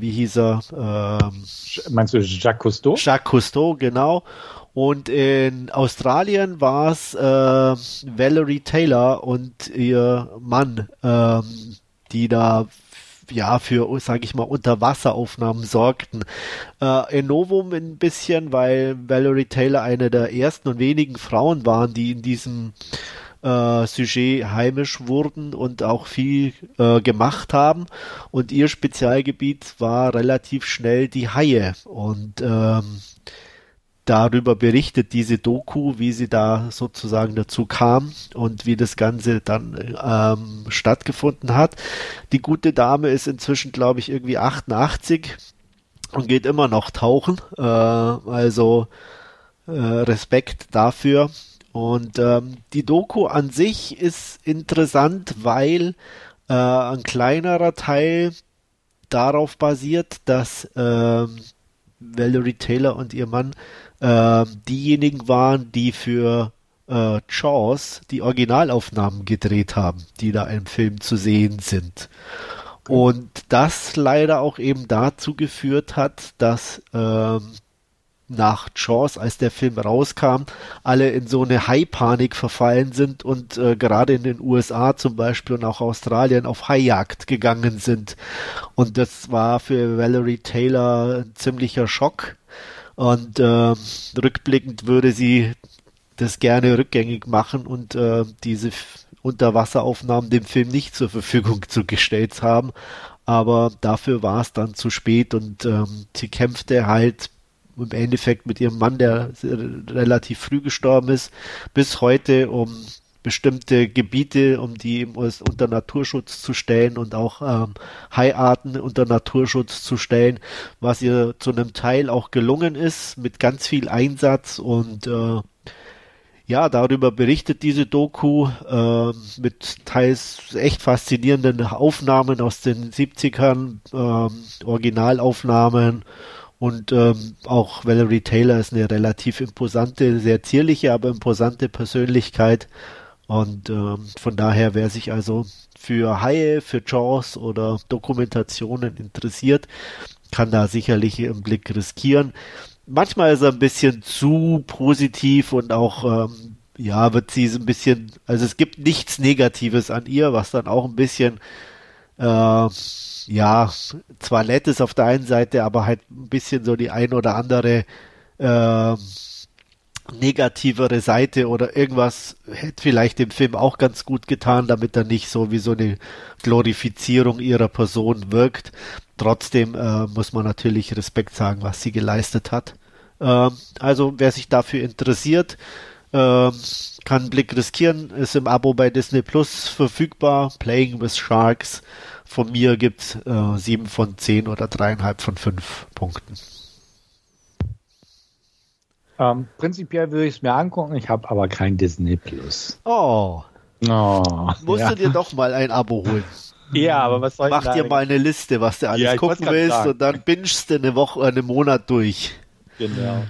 wie hieß er? Äh, Meinst du Jacques Cousteau? Jacques Cousteau, genau. Und in Australien war es äh, Valerie Taylor und ihr Mann, ähm, die da ja für, sage ich mal, Unterwasseraufnahmen sorgten. Äh, Novum ein bisschen, weil Valerie Taylor eine der ersten und wenigen Frauen waren, die in diesem äh, Sujet heimisch wurden und auch viel äh, gemacht haben. Und ihr Spezialgebiet war relativ schnell die Haie. Und ähm, darüber berichtet diese Doku, wie sie da sozusagen dazu kam und wie das Ganze dann ähm, stattgefunden hat. Die gute Dame ist inzwischen, glaube ich, irgendwie 88 und geht immer noch tauchen. Äh, also äh, Respekt dafür. Und ähm, die Doku an sich ist interessant, weil äh, ein kleinerer Teil darauf basiert, dass ähm, Valerie Taylor und ihr Mann äh, diejenigen waren, die für äh, Jaws die Originalaufnahmen gedreht haben, die da im Film zu sehen sind. Und das leider auch eben dazu geführt hat, dass ähm, nach Jaws, als der Film rauskam, alle in so eine High-Panik verfallen sind und äh, gerade in den USA zum Beispiel und auch Australien auf Haijagd gegangen sind. Und das war für Valerie Taylor ein ziemlicher Schock. Und äh, rückblickend würde sie das gerne rückgängig machen und äh, diese Unterwasseraufnahmen dem Film nicht zur Verfügung zugestellt haben. Aber dafür war es dann zu spät und ähm, sie kämpfte halt im Endeffekt mit ihrem Mann, der relativ früh gestorben ist, bis heute, um bestimmte Gebiete, um die unter Naturschutz zu stellen und auch ähm, Haiarten unter Naturschutz zu stellen, was ihr zu einem Teil auch gelungen ist, mit ganz viel Einsatz und äh, ja, darüber berichtet diese Doku äh, mit teils echt faszinierenden Aufnahmen aus den 70ern, äh, Originalaufnahmen und ähm, auch Valerie Taylor ist eine relativ imposante, sehr zierliche, aber imposante Persönlichkeit. Und ähm, von daher, wer sich also für Haie, für Jaws oder Dokumentationen interessiert, kann da sicherlich einen Blick riskieren. Manchmal ist er ein bisschen zu positiv und auch, ähm, ja, wird sie ein bisschen, also es gibt nichts Negatives an ihr, was dann auch ein bisschen äh, ja, zwar nett ist auf der einen Seite, aber halt ein bisschen so die ein oder andere äh, negativere Seite oder irgendwas hätte vielleicht dem Film auch ganz gut getan, damit er nicht so wie so eine Glorifizierung ihrer Person wirkt. Trotzdem äh, muss man natürlich Respekt sagen, was sie geleistet hat. Ähm, also wer sich dafür interessiert, ähm, kann einen Blick riskieren, ist im Abo bei Disney Plus verfügbar. Playing with Sharks. Von mir gibt's äh, 7 von 10 oder dreieinhalb von 5 Punkten. Ähm, prinzipiell würde ich es mir angucken, ich habe aber kein Disney Plus. Oh. Oh, Musst ja. du dir doch mal ein Abo holen. Ja, aber was soll ich Mach dir mal eine Liste, was du alles Ja, gucken willst und dann bingest du eine Woche, einen Monat durch. Genau.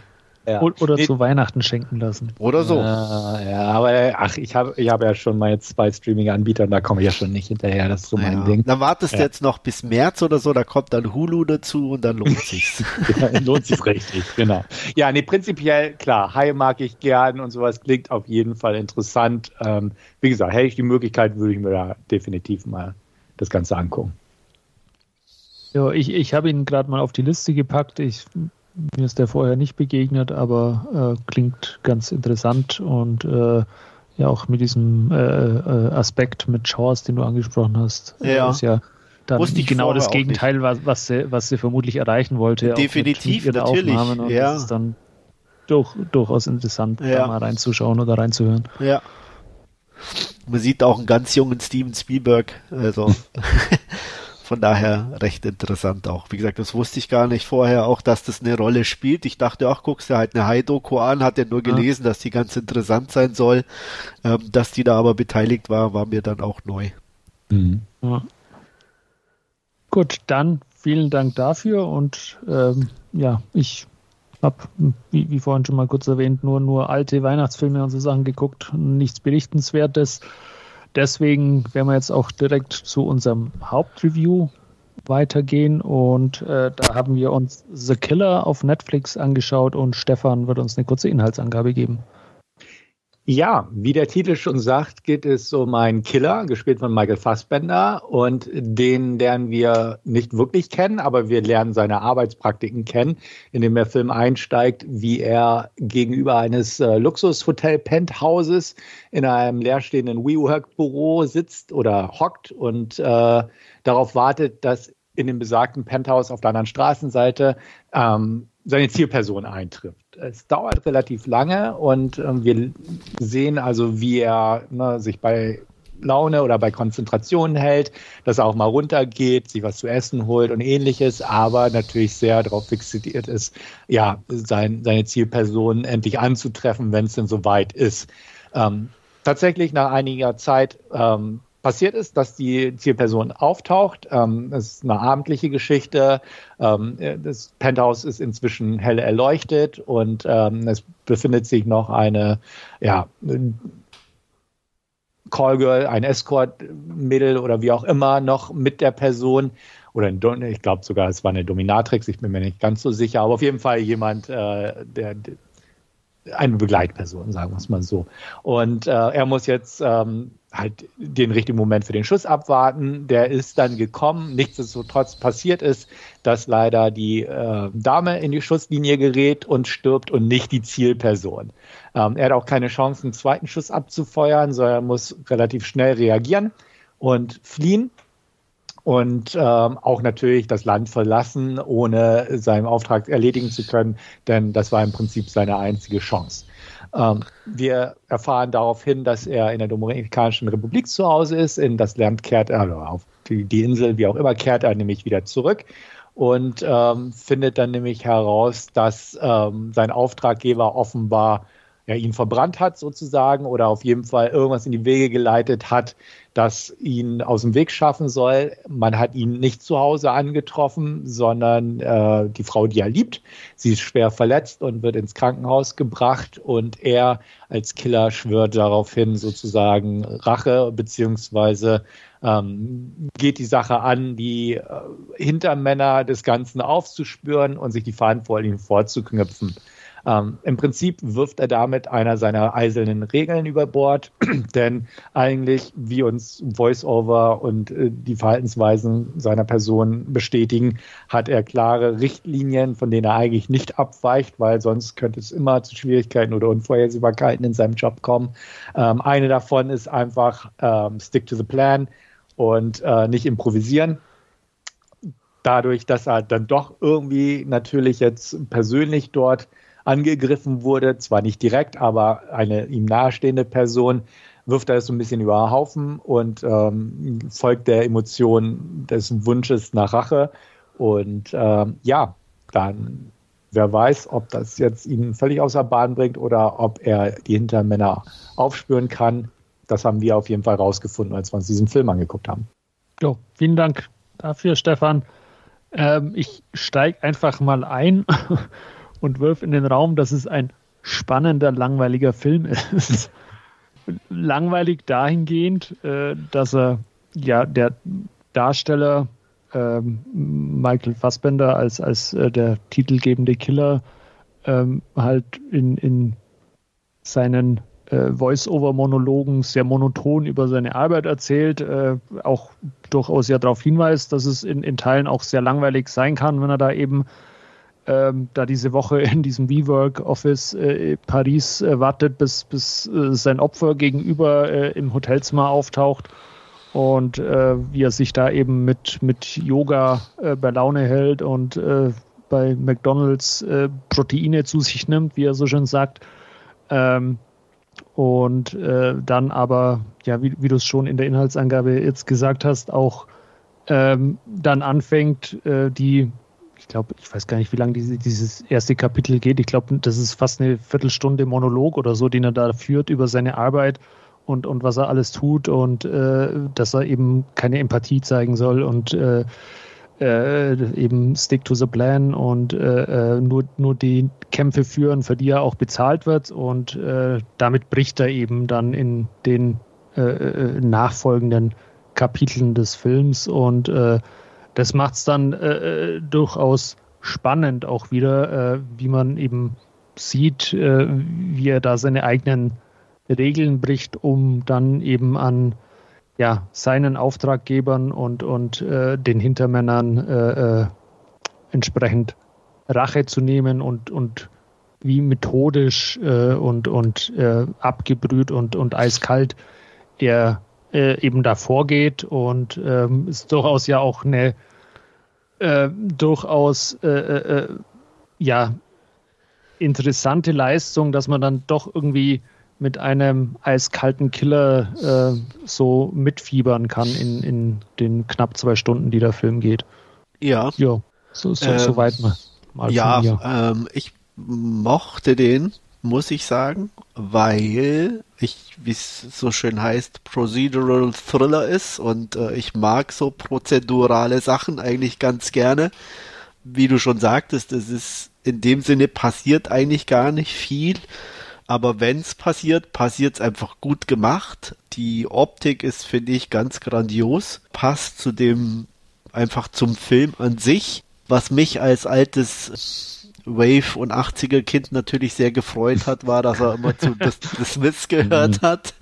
Ja. Oder Nee, zu Weihnachten schenken lassen. Oder so. Ja, ja, aber ach, ich habe ich hab ja schon mal jetzt zwei Streaming-Anbieter und da komme ich ja schon nicht hinterher. Das ist so mein Ja. Ding. Dann wartest du jetzt noch bis März oder so, da kommt dann Hulu dazu und dann lohnt sich's. Ja, lohnt sich richtig, genau. Ja, nee, prinzipiell, klar, Hai mag ich gern und sowas klingt auf jeden Fall interessant. Ähm, wie gesagt, hätte ich die Möglichkeit, würde ich mir da definitiv mal das Ganze angucken. Ja, ich, ich habe ihn gerade mal auf die Liste gepackt. Ich, mir ist der vorher nicht begegnet, aber äh, klingt ganz interessant und äh, ja auch mit diesem äh, äh, Aspekt mit Chance, den du angesprochen hast, äh, Ja. ist ja dann Wusste ich genau das Gegenteil, was, was, sie, was sie vermutlich erreichen wollte. auch mit- Definitiv, mit ihren natürlich, und ja. das ist dann durch, durchaus interessant, Ja. da mal reinzuschauen oder reinzuhören. ja. Man sieht auch einen ganz jungen Steven Spielberg, also von daher recht interessant auch. Wie gesagt, das wusste ich gar nicht vorher auch, dass das eine Rolle spielt. Ich dachte, ach, guckst du halt eine Hai-Doku an, hat ja nur Ja. gelesen, dass die ganz interessant sein soll. Ähm, dass die da aber beteiligt war, war mir dann auch neu. Ja. Gut, dann vielen Dank dafür und ähm, ja, ich habe, wie, wie vorhin schon mal kurz erwähnt, nur, nur alte Weihnachtsfilme und so Sachen geguckt, nichts Berichtenswertes. Deswegen werden wir jetzt auch direkt zu unserem Hauptreview weitergehen und äh, da haben wir uns The Killer auf Netflix angeschaut und Stefan wird uns eine kurze Inhaltsangabe geben. Ja, wie der Titel schon sagt, geht es um einen Killer, gespielt von Michael Fassbender. Und den lernen wir nicht wirklich kennen, aber wir lernen seine Arbeitspraktiken kennen, indem der Film einsteigt, wie er gegenüber eines äh, Luxushotel-Penthauses in einem leerstehenden WeWork-Büro sitzt oder hockt und äh, darauf wartet, dass in dem besagten Penthouse auf der anderen Straßenseite ähm, seine Zielperson eintrifft. Es dauert relativ lange und ähm, wir sehen also, wie er ne, sich bei Laune oder bei Konzentration hält, dass er auch mal runtergeht, sich was zu essen holt und ähnliches, aber natürlich sehr darauf fixiert ist, ja, sein, seine Zielperson endlich anzutreffen, wenn es denn soweit ist. Ähm, tatsächlich nach einiger Zeit ähm, passiert ist, dass die Zielperson auftaucht. Ähm, es ist eine abendliche Geschichte. Ähm, das Penthouse ist inzwischen hell erleuchtet und ähm, es befindet sich noch eine, ja, Callgirl, ein Escort-Mädel oder wie auch immer noch mit der Person. Oder ein ich glaube sogar, es war eine Dominatrix, ich bin mir nicht ganz so sicher, aber auf jeden Fall jemand, äh, der eine Begleitperson, sagen wir es mal so. Und äh, er muss jetzt ähm, halt den richtigen Moment für den Schuss abwarten. Der ist dann gekommen. Nichtsdestotrotz passiert ist, dass leider die äh, Dame in die Schusslinie gerät und stirbt und nicht die Zielperson. Ähm, er hat auch keine Chance, einen zweiten Schuss abzufeuern, sondern er muss relativ schnell reagieren und fliehen und ähm, auch natürlich das Land verlassen, ohne seinen Auftrag erledigen zu können, denn das war im Prinzip seine einzige Chance. Ähm, wir erfahren daraufhin, dass er in der Dominikanischen Republik zu Hause ist. In das Land kehrt er, also auf die, die Insel, wie auch immer, kehrt er nämlich wieder zurück und ähm, findet dann nämlich heraus, dass ähm, sein Auftraggeber offenbar ja, ihn verbrannt hat sozusagen oder auf jeden Fall irgendwas in die Wege geleitet hat, das ihn aus dem Weg schaffen soll. Man hat ihn nicht zu Hause angetroffen, sondern äh, die Frau, die er liebt. Sie ist schwer verletzt und wird ins Krankenhaus gebracht und er als Killer schwört daraufhin sozusagen Rache beziehungsweise ähm, geht die Sache an, die äh, Hintermänner des Ganzen aufzuspüren und sich die Verantwortlichen vorzuknüpfen. Ähm, Im Prinzip wirft er damit einer seiner eisernen Regeln über Bord, denn eigentlich, wie uns Voice-Over und äh, die Verhaltensweisen seiner Person bestätigen, hat er klare Richtlinien, von denen er eigentlich nicht abweicht, weil sonst könnte es immer zu Schwierigkeiten oder Unvorhersehbarkeiten in seinem Job kommen. Ähm, eine davon ist einfach ähm, Stick to the Plan und äh, nicht improvisieren dadurch, dass er dann doch irgendwie natürlich jetzt persönlich dort angegriffen wurde, zwar nicht direkt, aber eine ihm nahestehende Person, wirft er so ein bisschen über den Haufen und ähm, folgt der Emotion des Wunsches nach Rache. Und ähm, ja, dann wer weiß, ob das jetzt ihn völlig außer Bahn bringt oder ob er die Hintermänner aufspüren kann. Das haben wir auf jeden Fall rausgefunden, als wir uns diesen Film angeguckt haben. Jo, vielen Dank dafür, Stefan. Ähm, ich steige einfach mal ein und wirf in den Raum, dass es ein spannender, langweiliger Film ist. Langweilig dahingehend, äh, dass er ja der Darsteller äh, Michael Fassbender als, als äh, der titelgebende Killer ähm, halt in, in seinen äh, Voice-over-Monologen sehr monoton über seine Arbeit erzählt, äh, auch durchaus ja darauf hinweist, dass es in, in Teilen auch sehr langweilig sein kann, wenn er da eben ähm, da diese Woche in diesem WeWork Office äh, Paris äh, wartet, bis, bis äh, sein Opfer gegenüber äh, im Hotelzimmer auftaucht und äh, wie er sich da eben mit, mit Yoga äh, bei Laune hält und bei McDonalds Proteine zu sich nimmt, wie er so schön sagt. Ähm, und dann aber, ja, wie, wie du es schon in der Inhaltsangabe jetzt gesagt hast, auch ähm, dann anfängt, die, ich glaube, ich weiß gar nicht, wie lange diese, dieses erste Kapitel geht. Ich glaube, das ist fast eine Viertelstunde Monolog oder so, den er da führt über seine Arbeit und, und was er alles tut und äh, dass er eben keine Empathie zeigen soll und äh, äh, eben Stick to the Plan und äh, äh, nur, nur die Kämpfe führen, für die er auch bezahlt wird. Und äh, damit bricht er eben dann in den nachfolgenden Kapiteln des Films. Und das macht es dann äh, durchaus spannend auch wieder, wie man eben sieht, wie er da seine eigenen Regeln bricht, um dann eben an ja, seinen Auftraggebern und, und äh, den Hintermännern äh, äh, entsprechend Rache zu nehmen und, und wie methodisch äh, und, und äh, abgebrüht und, und eiskalt er äh, eben da vorgeht und ähm, ist durchaus ja auch eine durchaus ja interessante Leistung, dass man dann doch irgendwie mit einem eiskalten Killer äh, so mitfiebern kann in, in den knapp zwei Stunden, die der Film geht. Ja. Ja, so, so, ähm, so weit mal. mal ja, ähm, ich mochte den, muss ich sagen, weil ich, wie es so schön heißt, Procedural Thriller ist und äh, ich mag so prozedurale Sachen eigentlich ganz gerne. Wie du schon sagtest, es ist in dem Sinne passiert eigentlich gar nicht viel. Aber wenn es passiert, passiert es einfach gut gemacht. Die Optik ist, finde ich, ganz grandios. Passt zu dem, einfach zum Film an sich. Was mich als altes Wave und 80er Kind natürlich sehr gefreut hat, war, dass er immer zu The, The Smiths gehört mhm. hat.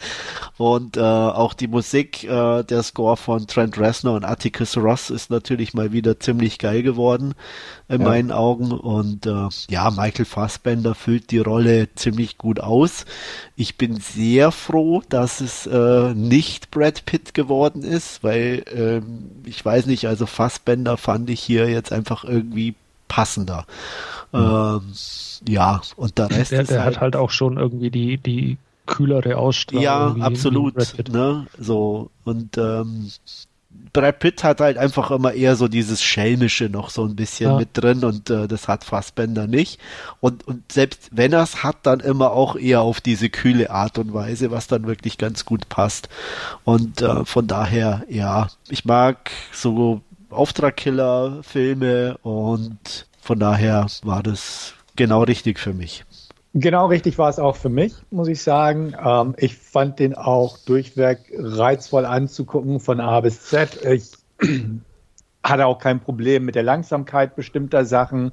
Und äh, auch die Musik, äh, der Score von Trent Reznor und Atticus Ross ist natürlich mal wieder ziemlich geil geworden in ja. meinen Augen. Und äh, ja, Michael Fassbender füllt die Rolle ziemlich gut aus. Ich bin sehr froh, dass es äh, nicht Brad Pitt geworden ist, weil ähm, ich weiß nicht, also Fassbender fand ich hier jetzt einfach irgendwie passender. Ähm, ja, und der Rest der, der halt, hat halt auch schon irgendwie die, die kühlere Ausstrahlung. Ja, absolut. Ne? So, und ähm, Brad Pitt hat halt einfach immer eher so dieses Schelmische noch so ein bisschen ja. mit drin und äh, das hat Fassbender nicht. Und, und selbst wenn er es hat, dann immer auch eher auf diese kühle Art und Weise, was dann wirklich ganz gut passt. Und äh, von daher, ja, ich mag so Auftragkiller-Filme und von daher war das genau richtig für mich. Genau richtig war es auch für mich, muss ich sagen. Ähm, ich fand den auch durchweg reizvoll anzugucken von A bis Z. Ich hatte auch kein Problem mit der Langsamkeit bestimmter Sachen.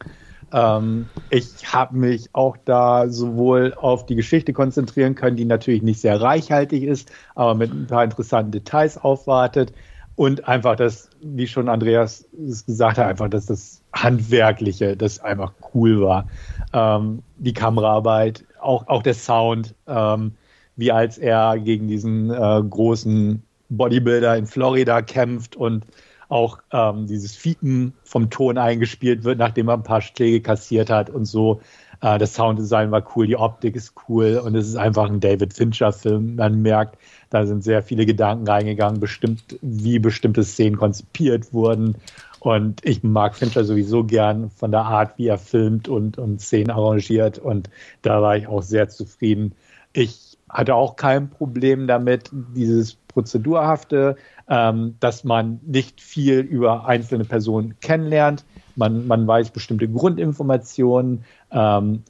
Ähm, ich habe mich auch da sowohl auf die Geschichte konzentrieren können, die natürlich nicht sehr reichhaltig ist, aber mit ein paar interessanten Details aufwartet. Und einfach das, wie schon Andreas es gesagt hat, einfach, dass das Handwerkliche, das einfach cool war. Ähm, die Kameraarbeit, auch, auch der Sound, ähm, wie als er gegen diesen äh, großen Bodybuilder in Florida kämpft und auch ähm, dieses Fiepen vom Ton eingespielt wird, nachdem er ein paar Schläge kassiert hat und so. Äh, das Sounddesign war cool, die Optik ist cool und es ist einfach ein David Fincher-Film. Man merkt, da sind sehr viele Gedanken reingegangen, bestimmt, wie bestimmte Szenen konzipiert wurden. Und ich mag Fincher sowieso gern von der Art, wie er filmt und, und Szenen arrangiert. Und da war ich auch sehr zufrieden. Ich hatte auch kein Problem damit, dieses Prozedurhafte, ähm, dass man nicht viel über einzelne Personen kennenlernt. Man, man weiß bestimmte Grundinformationen. Ähm,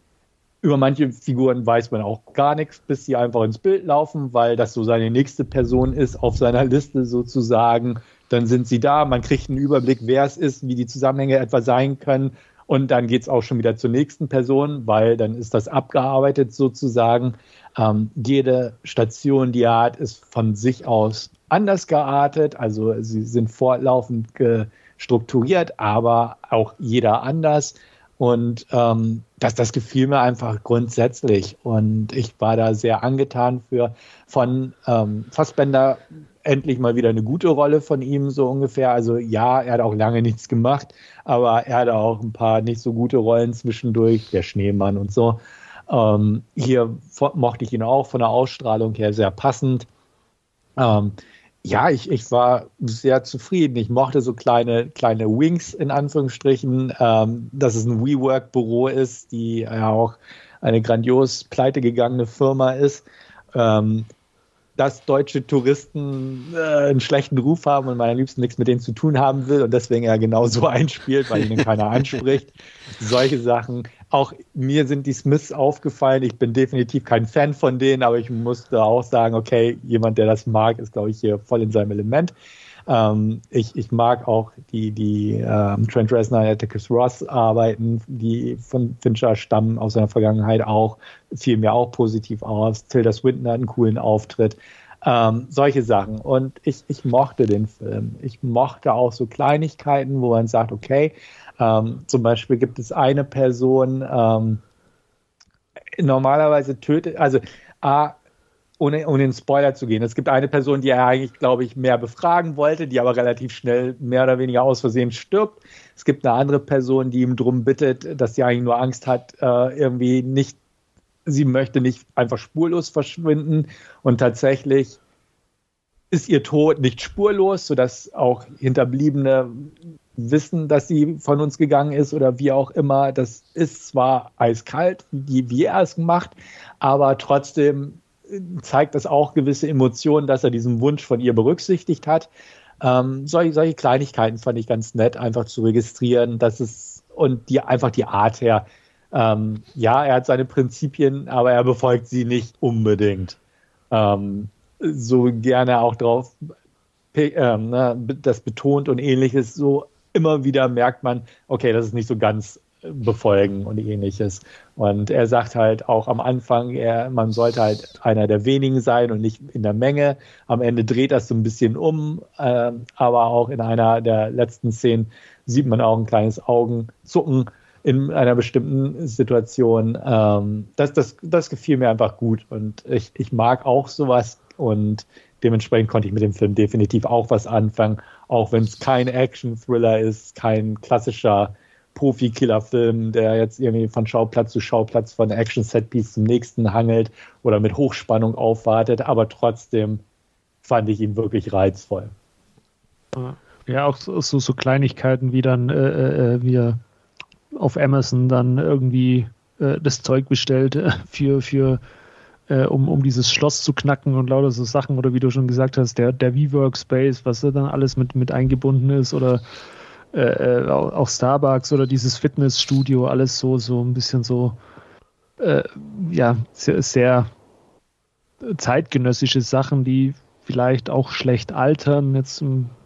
über manche Figuren weiß man auch gar nichts, bis sie einfach ins Bild laufen, weil das so seine nächste Person ist auf seiner Liste sozusagen. Dann sind sie da, man kriegt einen Überblick, wer es ist, wie die Zusammenhänge etwa sein können. Und dann geht es auch schon wieder zur nächsten Person, weil dann ist das abgearbeitet sozusagen. Ähm, jede Station, die er hat, ist von sich aus anders geartet. Also sie sind fortlaufend strukturiert, aber auch jeder anders. Und ähm, das, das gefiel mir einfach grundsätzlich. Und ich war da sehr angetan für von ähm, Fassbender endlich mal wieder eine gute Rolle von ihm, so ungefähr. Also ja, er hat auch lange nichts gemacht, aber er hatte auch ein paar nicht so gute Rollen zwischendurch, der Schneemann und so. Ähm, hier mochte ich ihn auch von der Ausstrahlung her sehr passend. Ähm, ja, ich, ich war sehr zufrieden. Ich mochte so kleine, kleine Wings in Anführungsstrichen, ähm, dass es ein WeWork-Büro ist, die ja auch eine grandios pleite gegangene Firma ist. Ähm, dass deutsche Touristen äh, einen schlechten Ruf haben und man am liebsten nichts mit denen zu tun haben will und deswegen er genau so einspielt, weil ihnen keiner anspricht. Solche Sachen. Auch mir sind die Smiths aufgefallen. Ich bin definitiv kein Fan von denen, aber ich musste auch sagen, okay, jemand, der das mag, ist, glaube ich, hier voll in seinem Element. Ähm, ich, ich mag auch die, die ähm, Trent Reznor, Atticus Ross Arbeiten, die von Fincher stammen aus seiner Vergangenheit auch, fiel mir auch positiv aus. Tilda Swinton hat einen coolen Auftritt. Ähm, solche Sachen. Und ich, ich mochte den Film. Ich mochte auch so Kleinigkeiten, wo man sagt, okay, ähm, zum Beispiel gibt es eine Person, ähm, normalerweise tötet, also A, ohne, ohne in Spoiler zu gehen. Es gibt eine Person, die er eigentlich, glaube ich, mehr befragen wollte, die aber relativ schnell mehr oder weniger aus Versehen stirbt. Es gibt eine andere Person, die ihm darum bittet, dass sie eigentlich nur Angst hat, äh, irgendwie nicht, sie möchte nicht einfach spurlos verschwinden und tatsächlich ist ihr Tod nicht spurlos, sodass auch Hinterbliebene wissen, dass sie von uns gegangen ist oder wie auch immer. Das ist zwar eiskalt, wie, wie er es macht, aber trotzdem zeigt das auch gewisse Emotionen, dass er diesen Wunsch von ihr berücksichtigt hat. Ähm, solche, solche Kleinigkeiten fand ich ganz nett, einfach zu registrieren, dass es und die einfach die Art her. Ähm, ja, er hat seine Prinzipien, aber er befolgt sie nicht unbedingt. Ähm, so gerne auch drauf ähm, ne, das betont und ähnliches. So immer wieder merkt man, okay, das ist nicht so ganz befolgen und ähnliches. Und er sagt halt auch am Anfang, er, man sollte halt einer der wenigen sein und nicht in der Menge. Am Ende dreht das so ein bisschen um, äh, aber auch in einer der letzten Szenen sieht man auch ein kleines Augenzucken in einer bestimmten Situation. Ähm, das, das, das gefiel mir einfach gut und ich, ich mag auch sowas und dementsprechend konnte ich mit dem Film definitiv auch was anfangen, auch wenn es kein Action-Thriller ist, kein klassischer Profi-Killer-Film, der jetzt irgendwie von Schauplatz zu Schauplatz von Action-Setpiece zum nächsten hangelt oder mit Hochspannung aufwartet, aber trotzdem fand ich ihn wirklich reizvoll. Ja, auch so, so Kleinigkeiten wie dann, äh, äh, äh, wie er auf Amazon dann irgendwie äh, das Zeug bestellt äh, für, für äh, um, um dieses Schloss zu knacken und lauter so Sachen, oder wie du schon gesagt hast, der, der V-Workspace, was da dann alles mit, mit eingebunden ist, oder äh, äh auch Starbucks oder dieses Fitnessstudio, alles so, so ein bisschen so, äh, ja, sehr, sehr zeitgenössische Sachen, die vielleicht auch schlecht altern. Jetzt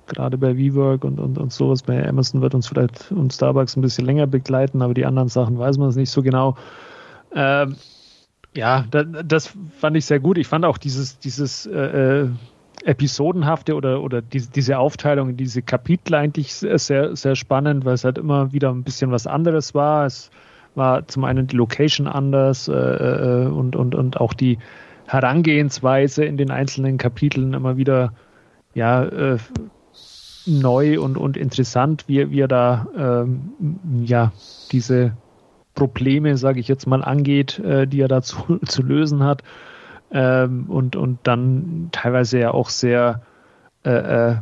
gerade bei WeWork und, und, und sowas. Bei Amazon wird uns vielleicht und Starbucks ein bisschen länger begleiten, aber die anderen Sachen weiß man es nicht so genau. Ähm, ja, das, das, fand ich sehr gut. Ich fand auch dieses, dieses äh, äh episodenhafte oder, oder diese, diese Aufteilung in diese Kapitel eigentlich sehr, sehr spannend, weil es halt immer wieder ein bisschen was anderes war. Es war zum einen die Location anders äh, äh, und, und, und auch die Herangehensweise in den einzelnen Kapiteln immer wieder ja, äh, neu und, und interessant, wie, wie er da ähm, ja, diese Probleme, sage ich jetzt mal, angeht, äh, die er da zu, zu lösen hat. Ähm, und, und dann teilweise ja auch sehr äh, äh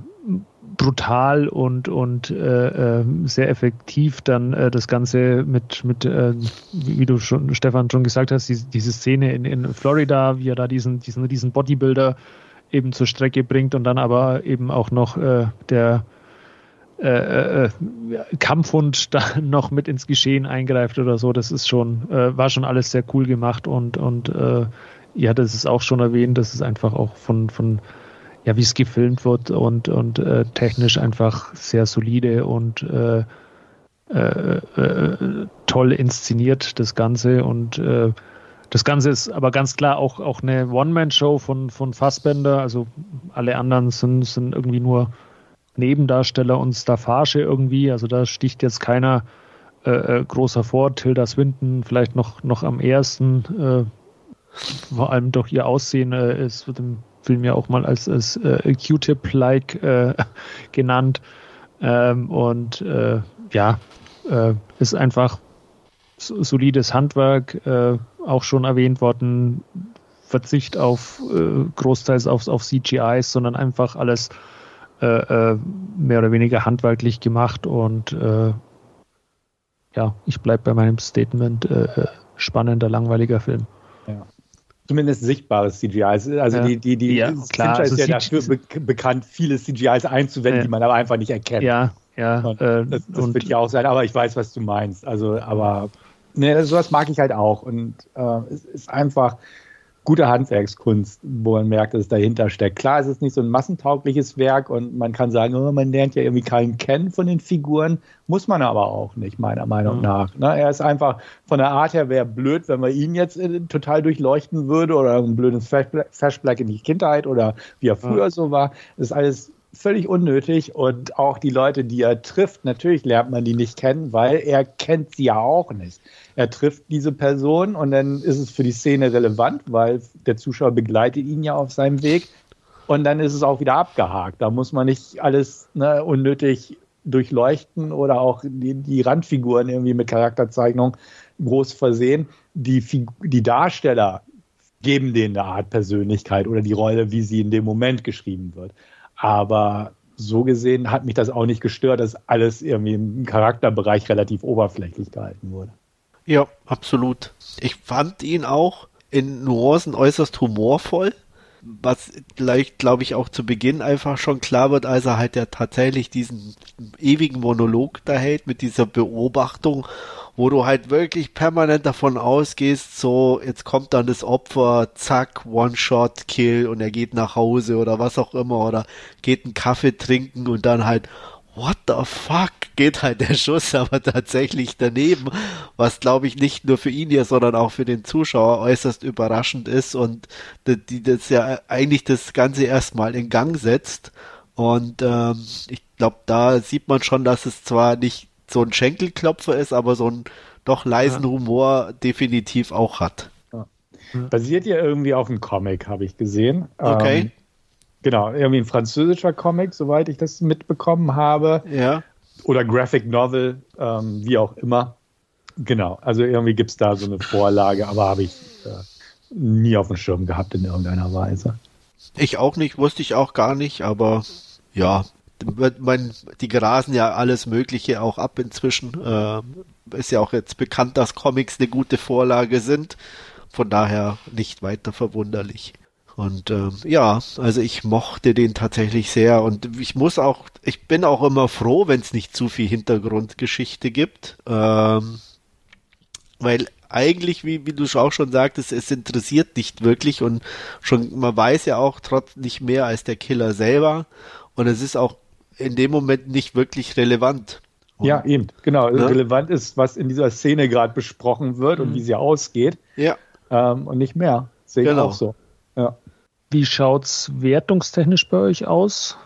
brutal und, und äh, ähm, sehr effektiv dann äh, das Ganze mit, mit äh, wie du schon, Stefan, schon gesagt hast, die, diese Szene in, in Florida, wie er da diesen, diesen, diesen Bodybuilder eben zur Strecke bringt und dann aber eben auch noch äh, der äh, Kampfhund da noch mit ins Geschehen eingreift oder so. Das ist schon, war schon alles sehr cool gemacht und, und äh, ja, das ist auch schon erwähnt, das ist einfach auch von, von ja, wie es gefilmt wird und, und äh, technisch einfach sehr solide und äh, äh, äh, toll inszeniert, das Ganze. Und äh, das Ganze ist aber ganz klar auch, auch eine One-Man-Show von, von Fassbender. Also alle anderen sind, sind irgendwie nur Nebendarsteller und Staffage irgendwie. Also da sticht jetzt keiner äh, äh groß hervor. Tilda Swinton vielleicht noch, noch am ersten. Äh, vor allem durch ihr Aussehen. Äh, wird im Film ja auch mal als, als äh, Q-Tip-like äh, genannt. Ähm, und äh, ja, äh, ist einfach solides Handwerk, äh, auch schon erwähnt worden. Verzicht auf äh, großteils auf, auf CGIs, sondern einfach alles mehr oder weniger handwerklich gemacht und ja, ich bleibe bei meinem Statement, spannender, langweiliger Film. Ja zumindest sichtbares CGI. Also ja. die, die, die ja, klar, also ist ja dafür be bekannt, viele CGIs einzuwenden, ja. die man aber einfach nicht erkennt. Ja, ja. Und äh, das, das wird ja auch sein, aber ich weiß, was du meinst. Also, aber ne, sowas mag ich halt auch. Und äh, es ist einfach, gute Handwerkskunst, wo man merkt, dass es dahinter steckt. Klar, es ist nicht so ein massentaugliches Werk und man kann sagen, oh, man lernt ja irgendwie keinen kennen von den Figuren, muss man aber auch nicht, meiner Meinung mhm. nach. Ne? Er ist einfach von der Art her wäre blöd, wenn man ihn jetzt äh, total durchleuchten würde oder ein blödes Flashback in die Kindheit oder wie er früher mhm. so war. Das ist alles völlig unnötig und auch die Leute, die er trifft, natürlich lernt man die nicht kennen, weil er kennt sie ja auch nicht. Er trifft diese Person und dann ist es für die Szene relevant, weil der Zuschauer begleitet ihn ja auf seinem Weg und dann ist es auch wieder abgehakt. Da muss man nicht alles ne, unnötig durchleuchten oder auch die, die, Randfiguren irgendwie mit Charakterzeichnung groß versehen. Die, die Darsteller geben denen eine Art Persönlichkeit oder die Rolle, wie sie in dem Moment geschrieben wird. Aber so gesehen hat mich das auch nicht gestört, dass alles irgendwie im Charakterbereich relativ oberflächlich gehalten wurde. Ja, absolut. Ich fand ihn auch in Nuancen äußerst humorvoll, was vielleicht, glaube ich, auch zu Beginn einfach schon klar wird, als er halt ja tatsächlich diesen ewigen Monolog da hält mit dieser Beobachtung wo du halt wirklich permanent davon ausgehst, so, jetzt kommt dann das Opfer, zack, One-Shot, Kill und er geht nach Hause oder was auch immer oder geht einen Kaffee trinken und dann halt, what the fuck, geht halt der Schuss aber tatsächlich daneben, was glaube ich nicht nur für ihn hier, sondern auch für den Zuschauer äußerst überraschend ist und die, das ja eigentlich das Ganze erstmal in Gang setzt. Und ähm, ich glaube, da sieht man schon, dass es zwar nicht so ein Schenkelklopfer ist, aber so einen doch leisen ja. Humor definitiv auch hat. Basiert ja irgendwie auf einem Comic, habe ich gesehen. Okay. Ähm, genau, irgendwie ein französischer Comic, soweit ich das mitbekommen habe. Ja. Oder Graphic Novel, ähm, wie auch immer. Genau, also irgendwie gibt es da so eine Vorlage, aber habe ich äh, nie auf dem Schirm gehabt in irgendeiner Weise. Ich auch nicht, wusste ich auch gar nicht, aber ja, man, die grasen ja alles Mögliche auch ab inzwischen. Äh, ist ja auch jetzt bekannt, dass Comics eine gute Vorlage sind. Von daher nicht weiter verwunderlich. Und ähm, ja, also ich mochte den tatsächlich sehr und ich muss auch, ich bin auch immer froh, wenn es nicht zu viel Hintergrundgeschichte gibt, ähm, weil eigentlich, wie, wie du auch schon sagtest, es interessiert nicht wirklich und schon man weiß ja auch trotzdem nicht mehr als der Killer selber und es ist auch in dem Moment nicht wirklich relevant. Und, ja, eben, genau. Ne? Relevant ist, was in dieser Szene gerade besprochen wird mhm. und wie sie ausgeht. Ja. Ähm, und nicht mehr. Sehe genau. ich auch so. Wie schaut's wertungstechnisch bei euch aus?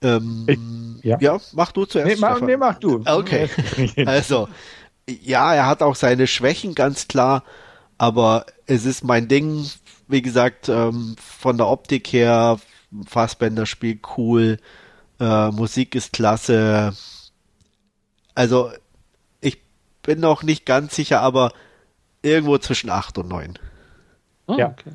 Ähm, ich, ja. ja. mach du zuerst. Nee, mach, nee, mach du. Okay. also, ja, er hat auch seine Schwächen, ganz klar. Aber es ist mein Ding, wie gesagt, ähm, von der Optik her, Fassbender spielt cool, äh, Musik ist klasse. Also, ich bin noch nicht ganz sicher, aber irgendwo zwischen 8 und 9. Oh, ja. Okay.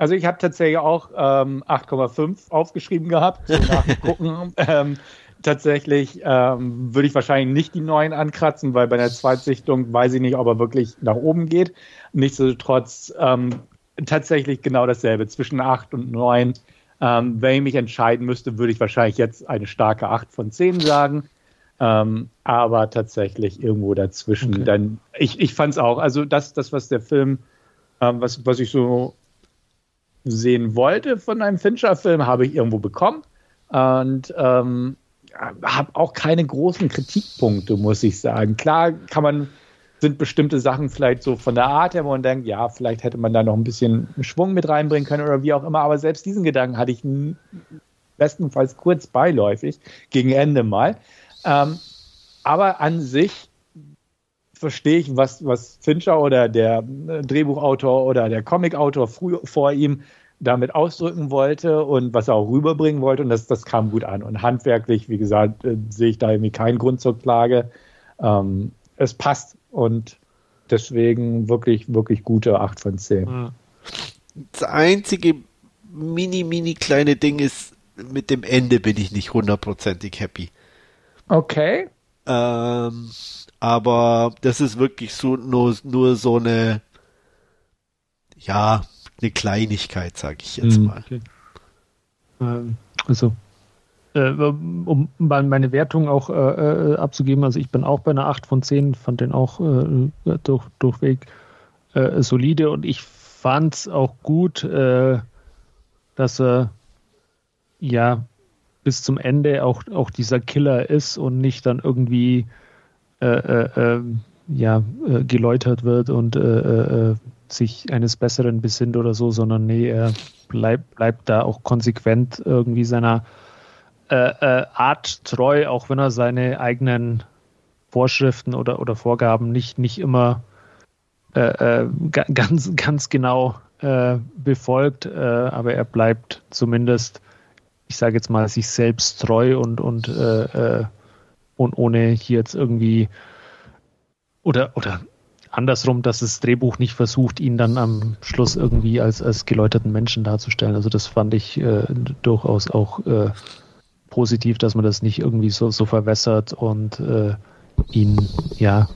Also ich habe tatsächlich auch ähm, 8,5 aufgeschrieben gehabt, so nachgucken. ähm, tatsächlich ähm, würde ich wahrscheinlich nicht die 9 ankratzen, weil bei der Zweitsichtung weiß ich nicht, ob er wirklich nach oben geht. Nichtsdestotrotz ähm, tatsächlich genau dasselbe, zwischen 8 und 9. Ähm, wenn ich mich entscheiden müsste, würde ich wahrscheinlich jetzt eine starke 8 von 10 sagen. Ähm, aber tatsächlich irgendwo dazwischen. Okay. Denn ich, ich fand es auch, also das, das, was der Film, ähm, was, was ich so sehen wollte von einem Fincher-Film, habe ich irgendwo bekommen. Und ähm, habe auch keine großen Kritikpunkte, muss ich sagen. Klar kann man, sind bestimmte Sachen vielleicht so von der Art her, wo man denkt, ja, vielleicht hätte man da noch ein bisschen Schwung mit reinbringen können oder wie auch immer. Aber selbst diesen Gedanken hatte ich bestenfalls kurz beiläufig, gegen Ende mal. Ähm, aber an sich verstehe ich, was, was Fincher oder der äh, Drehbuchautor oder der Comicautor früh, vor ihm damit ausdrücken wollte und was er auch rüberbringen wollte. Und das, das kam gut an. Und handwerklich, wie gesagt, äh, sehe ich da irgendwie keinen Grund zur Klage. Ähm, es passt und deswegen wirklich, wirklich gute 8 von 10. Das einzige mini, mini kleine Ding ist, mit dem Ende bin ich nicht hundertprozentig happy. Okay. Ähm, aber das ist wirklich so nur, nur so eine, ja, eine Kleinigkeit, sage ich jetzt mhm, mal. Okay. Ähm, also, äh, um meine Wertung auch äh, äh, abzugeben, also ich bin auch bei einer 8 von 10, fand den auch äh, durch, durchweg äh, solide und ich fand es auch gut, äh, dass er ja bis zum Ende auch, auch dieser Killer ist und nicht dann irgendwie ja, geläutert wird und sich eines Besseren besinnt oder so, sondern nee, er bleibt, bleibt da auch konsequent irgendwie seiner äh, äh, Art treu, auch wenn er seine eigenen Vorschriften oder, oder Vorgaben nicht, nicht immer äh, äh ganz, ganz genau äh, befolgt, äh, aber er bleibt zumindest, ich sage jetzt mal, sich selbst treu und, und, und ohne hier jetzt irgendwie oder, oder andersrum, dass das Drehbuch nicht versucht, ihn dann am Schluss irgendwie als, als geläuterten Menschen darzustellen. Also das fand ich äh, durchaus auch äh, positiv, dass man das nicht irgendwie so, so verwässert und äh, ihn ja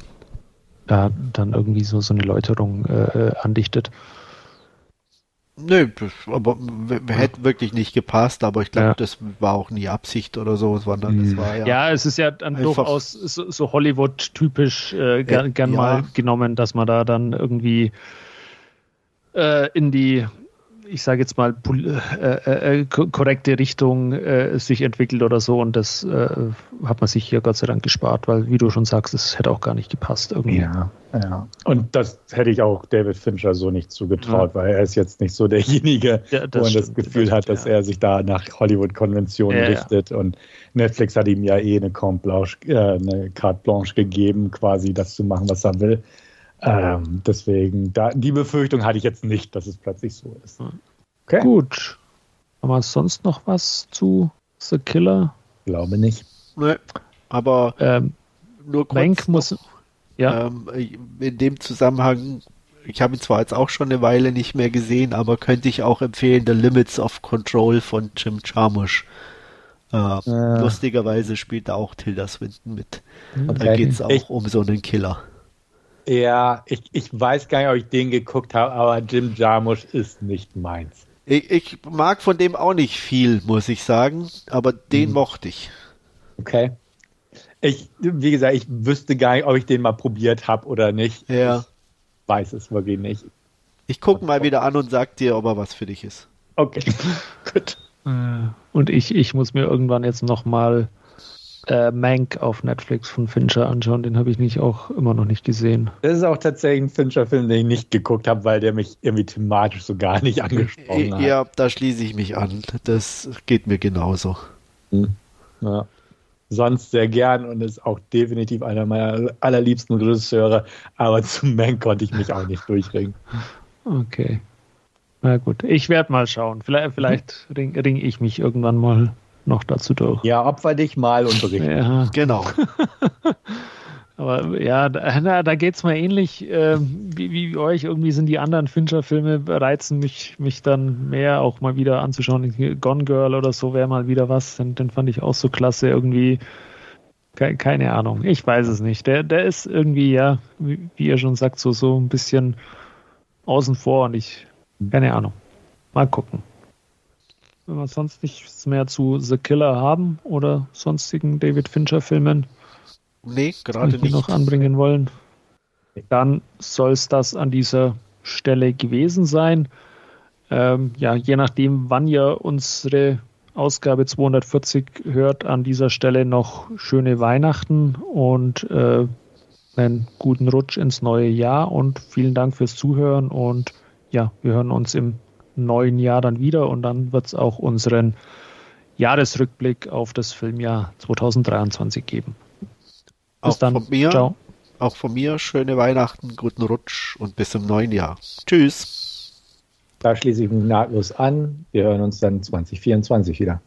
da dann irgendwie so, so eine Läuterung äh, andichtet. Nö, das, aber hätte wirklich nicht gepasst, aber ich glaube, ja. das war auch nie Absicht oder so, sondern das hm. war ja. Ja, es ist ja dann durchaus so, so Hollywood-typisch äh, gern, gern ja. mal genommen, dass man da dann irgendwie äh, in die ich sage jetzt mal, äh, äh, äh korrekte Richtung äh, sich entwickelt oder so. Und das äh, hat man sich hier Gott sei Dank gespart, weil, wie du schon sagst, es hätte auch gar nicht gepasst irgendwie. Ja, ja. Und das hätte ich auch David Fincher so nicht zugetraut, ja. weil er ist jetzt nicht so derjenige, ja, wo man das Gefühl das hat, dass ja. er sich da nach Hollywood-Konventionen richtet. Und Netflix hat ihm ja eh eine Carte Blanche, äh, eine Carte Blanche gegeben, quasi das zu machen, was er will. Ähm, deswegen, da, die Befürchtung hatte ich jetzt nicht, dass es plötzlich so ist. Okay. Gut. Haben wir sonst noch was zu The Killer? Glaube nicht. Nee, aber ähm, nur kurz Bank muss, ja. Ähm, in dem Zusammenhang, ich habe ihn zwar jetzt auch schon eine Weile nicht mehr gesehen, aber könnte ich auch empfehlen, The Limits of Control von Jim Jarmusch. Äh, äh. Lustigerweise spielt da auch Tilda Swinton mit. Okay. Da geht es auch ich, um so einen Killer. Ja, ich, ich weiß gar nicht, ob ich den geguckt habe, aber Jim Jarmusch ist nicht meins. Ich, ich mag von dem auch nicht viel, muss ich sagen, aber den hm. mochte ich. Okay. Ich, wie gesagt, ich wüsste gar nicht, ob ich den mal probiert habe oder nicht. Ja. Ich weiß es wirklich nicht. Ich gucke mal wieder an und sag dir, ob er was für dich ist. Okay, gut. Äh, und ich, ich muss mir irgendwann jetzt nochmal äh, Mank auf Netflix von Fincher anschauen. Den habe ich nicht auch immer noch nicht gesehen. Das ist auch tatsächlich ein Fincher-Film, den ich nicht geguckt habe, weil der mich irgendwie thematisch so gar nicht angesprochen hat. Ja, da schließe ich mich an. Das geht mir genauso. Hm. Ja. Sonst sehr gern und ist auch definitiv einer meiner allerliebsten Regisseure, aber zu Mank konnte ich mich auch nicht durchringen. Okay. Na gut, ich werde mal schauen. Vielleicht, vielleicht hm. ringe ring ich mich irgendwann mal noch dazu durch. Ja, opfer dich mal und berichte. Ja. Genau. Aber ja, da, da geht es mir ähnlich äh, wie, wie euch. Irgendwie sind die anderen Fincher-Filme reizen mich, mich dann mehr auch mal wieder anzuschauen. Gone Girl oder so wäre mal wieder was. Den, den fand ich auch so klasse. Irgendwie, ke keine Ahnung. Ich weiß es nicht. Der, der ist irgendwie, ja, wie, wie ihr schon sagt, so, so ein bisschen außen vor und ich, keine Ahnung. Mal gucken wenn wir sonst nichts mehr zu The Killer haben oder sonstigen David Fincher-Filmen. Nee, gerade nicht. noch anbringen wollen. Dann soll es das an dieser Stelle gewesen sein. Ähm, ja, je nachdem, wann ihr unsere Ausgabe 240 hört, an dieser Stelle noch schöne Weihnachten und äh, einen guten Rutsch ins neue Jahr und vielen Dank fürs Zuhören und ja, wir hören uns im neuen Jahr dann wieder und dann wird es auch unseren Jahresrückblick auf das Filmjahr 2023 geben. Bis auch dann. Von mir, Ciao. Auch von mir schöne Weihnachten, guten Rutsch und bis zum neuen Jahr. Tschüss. Da schließe ich mich nahtlos an. Wir hören uns dann 2024 wieder.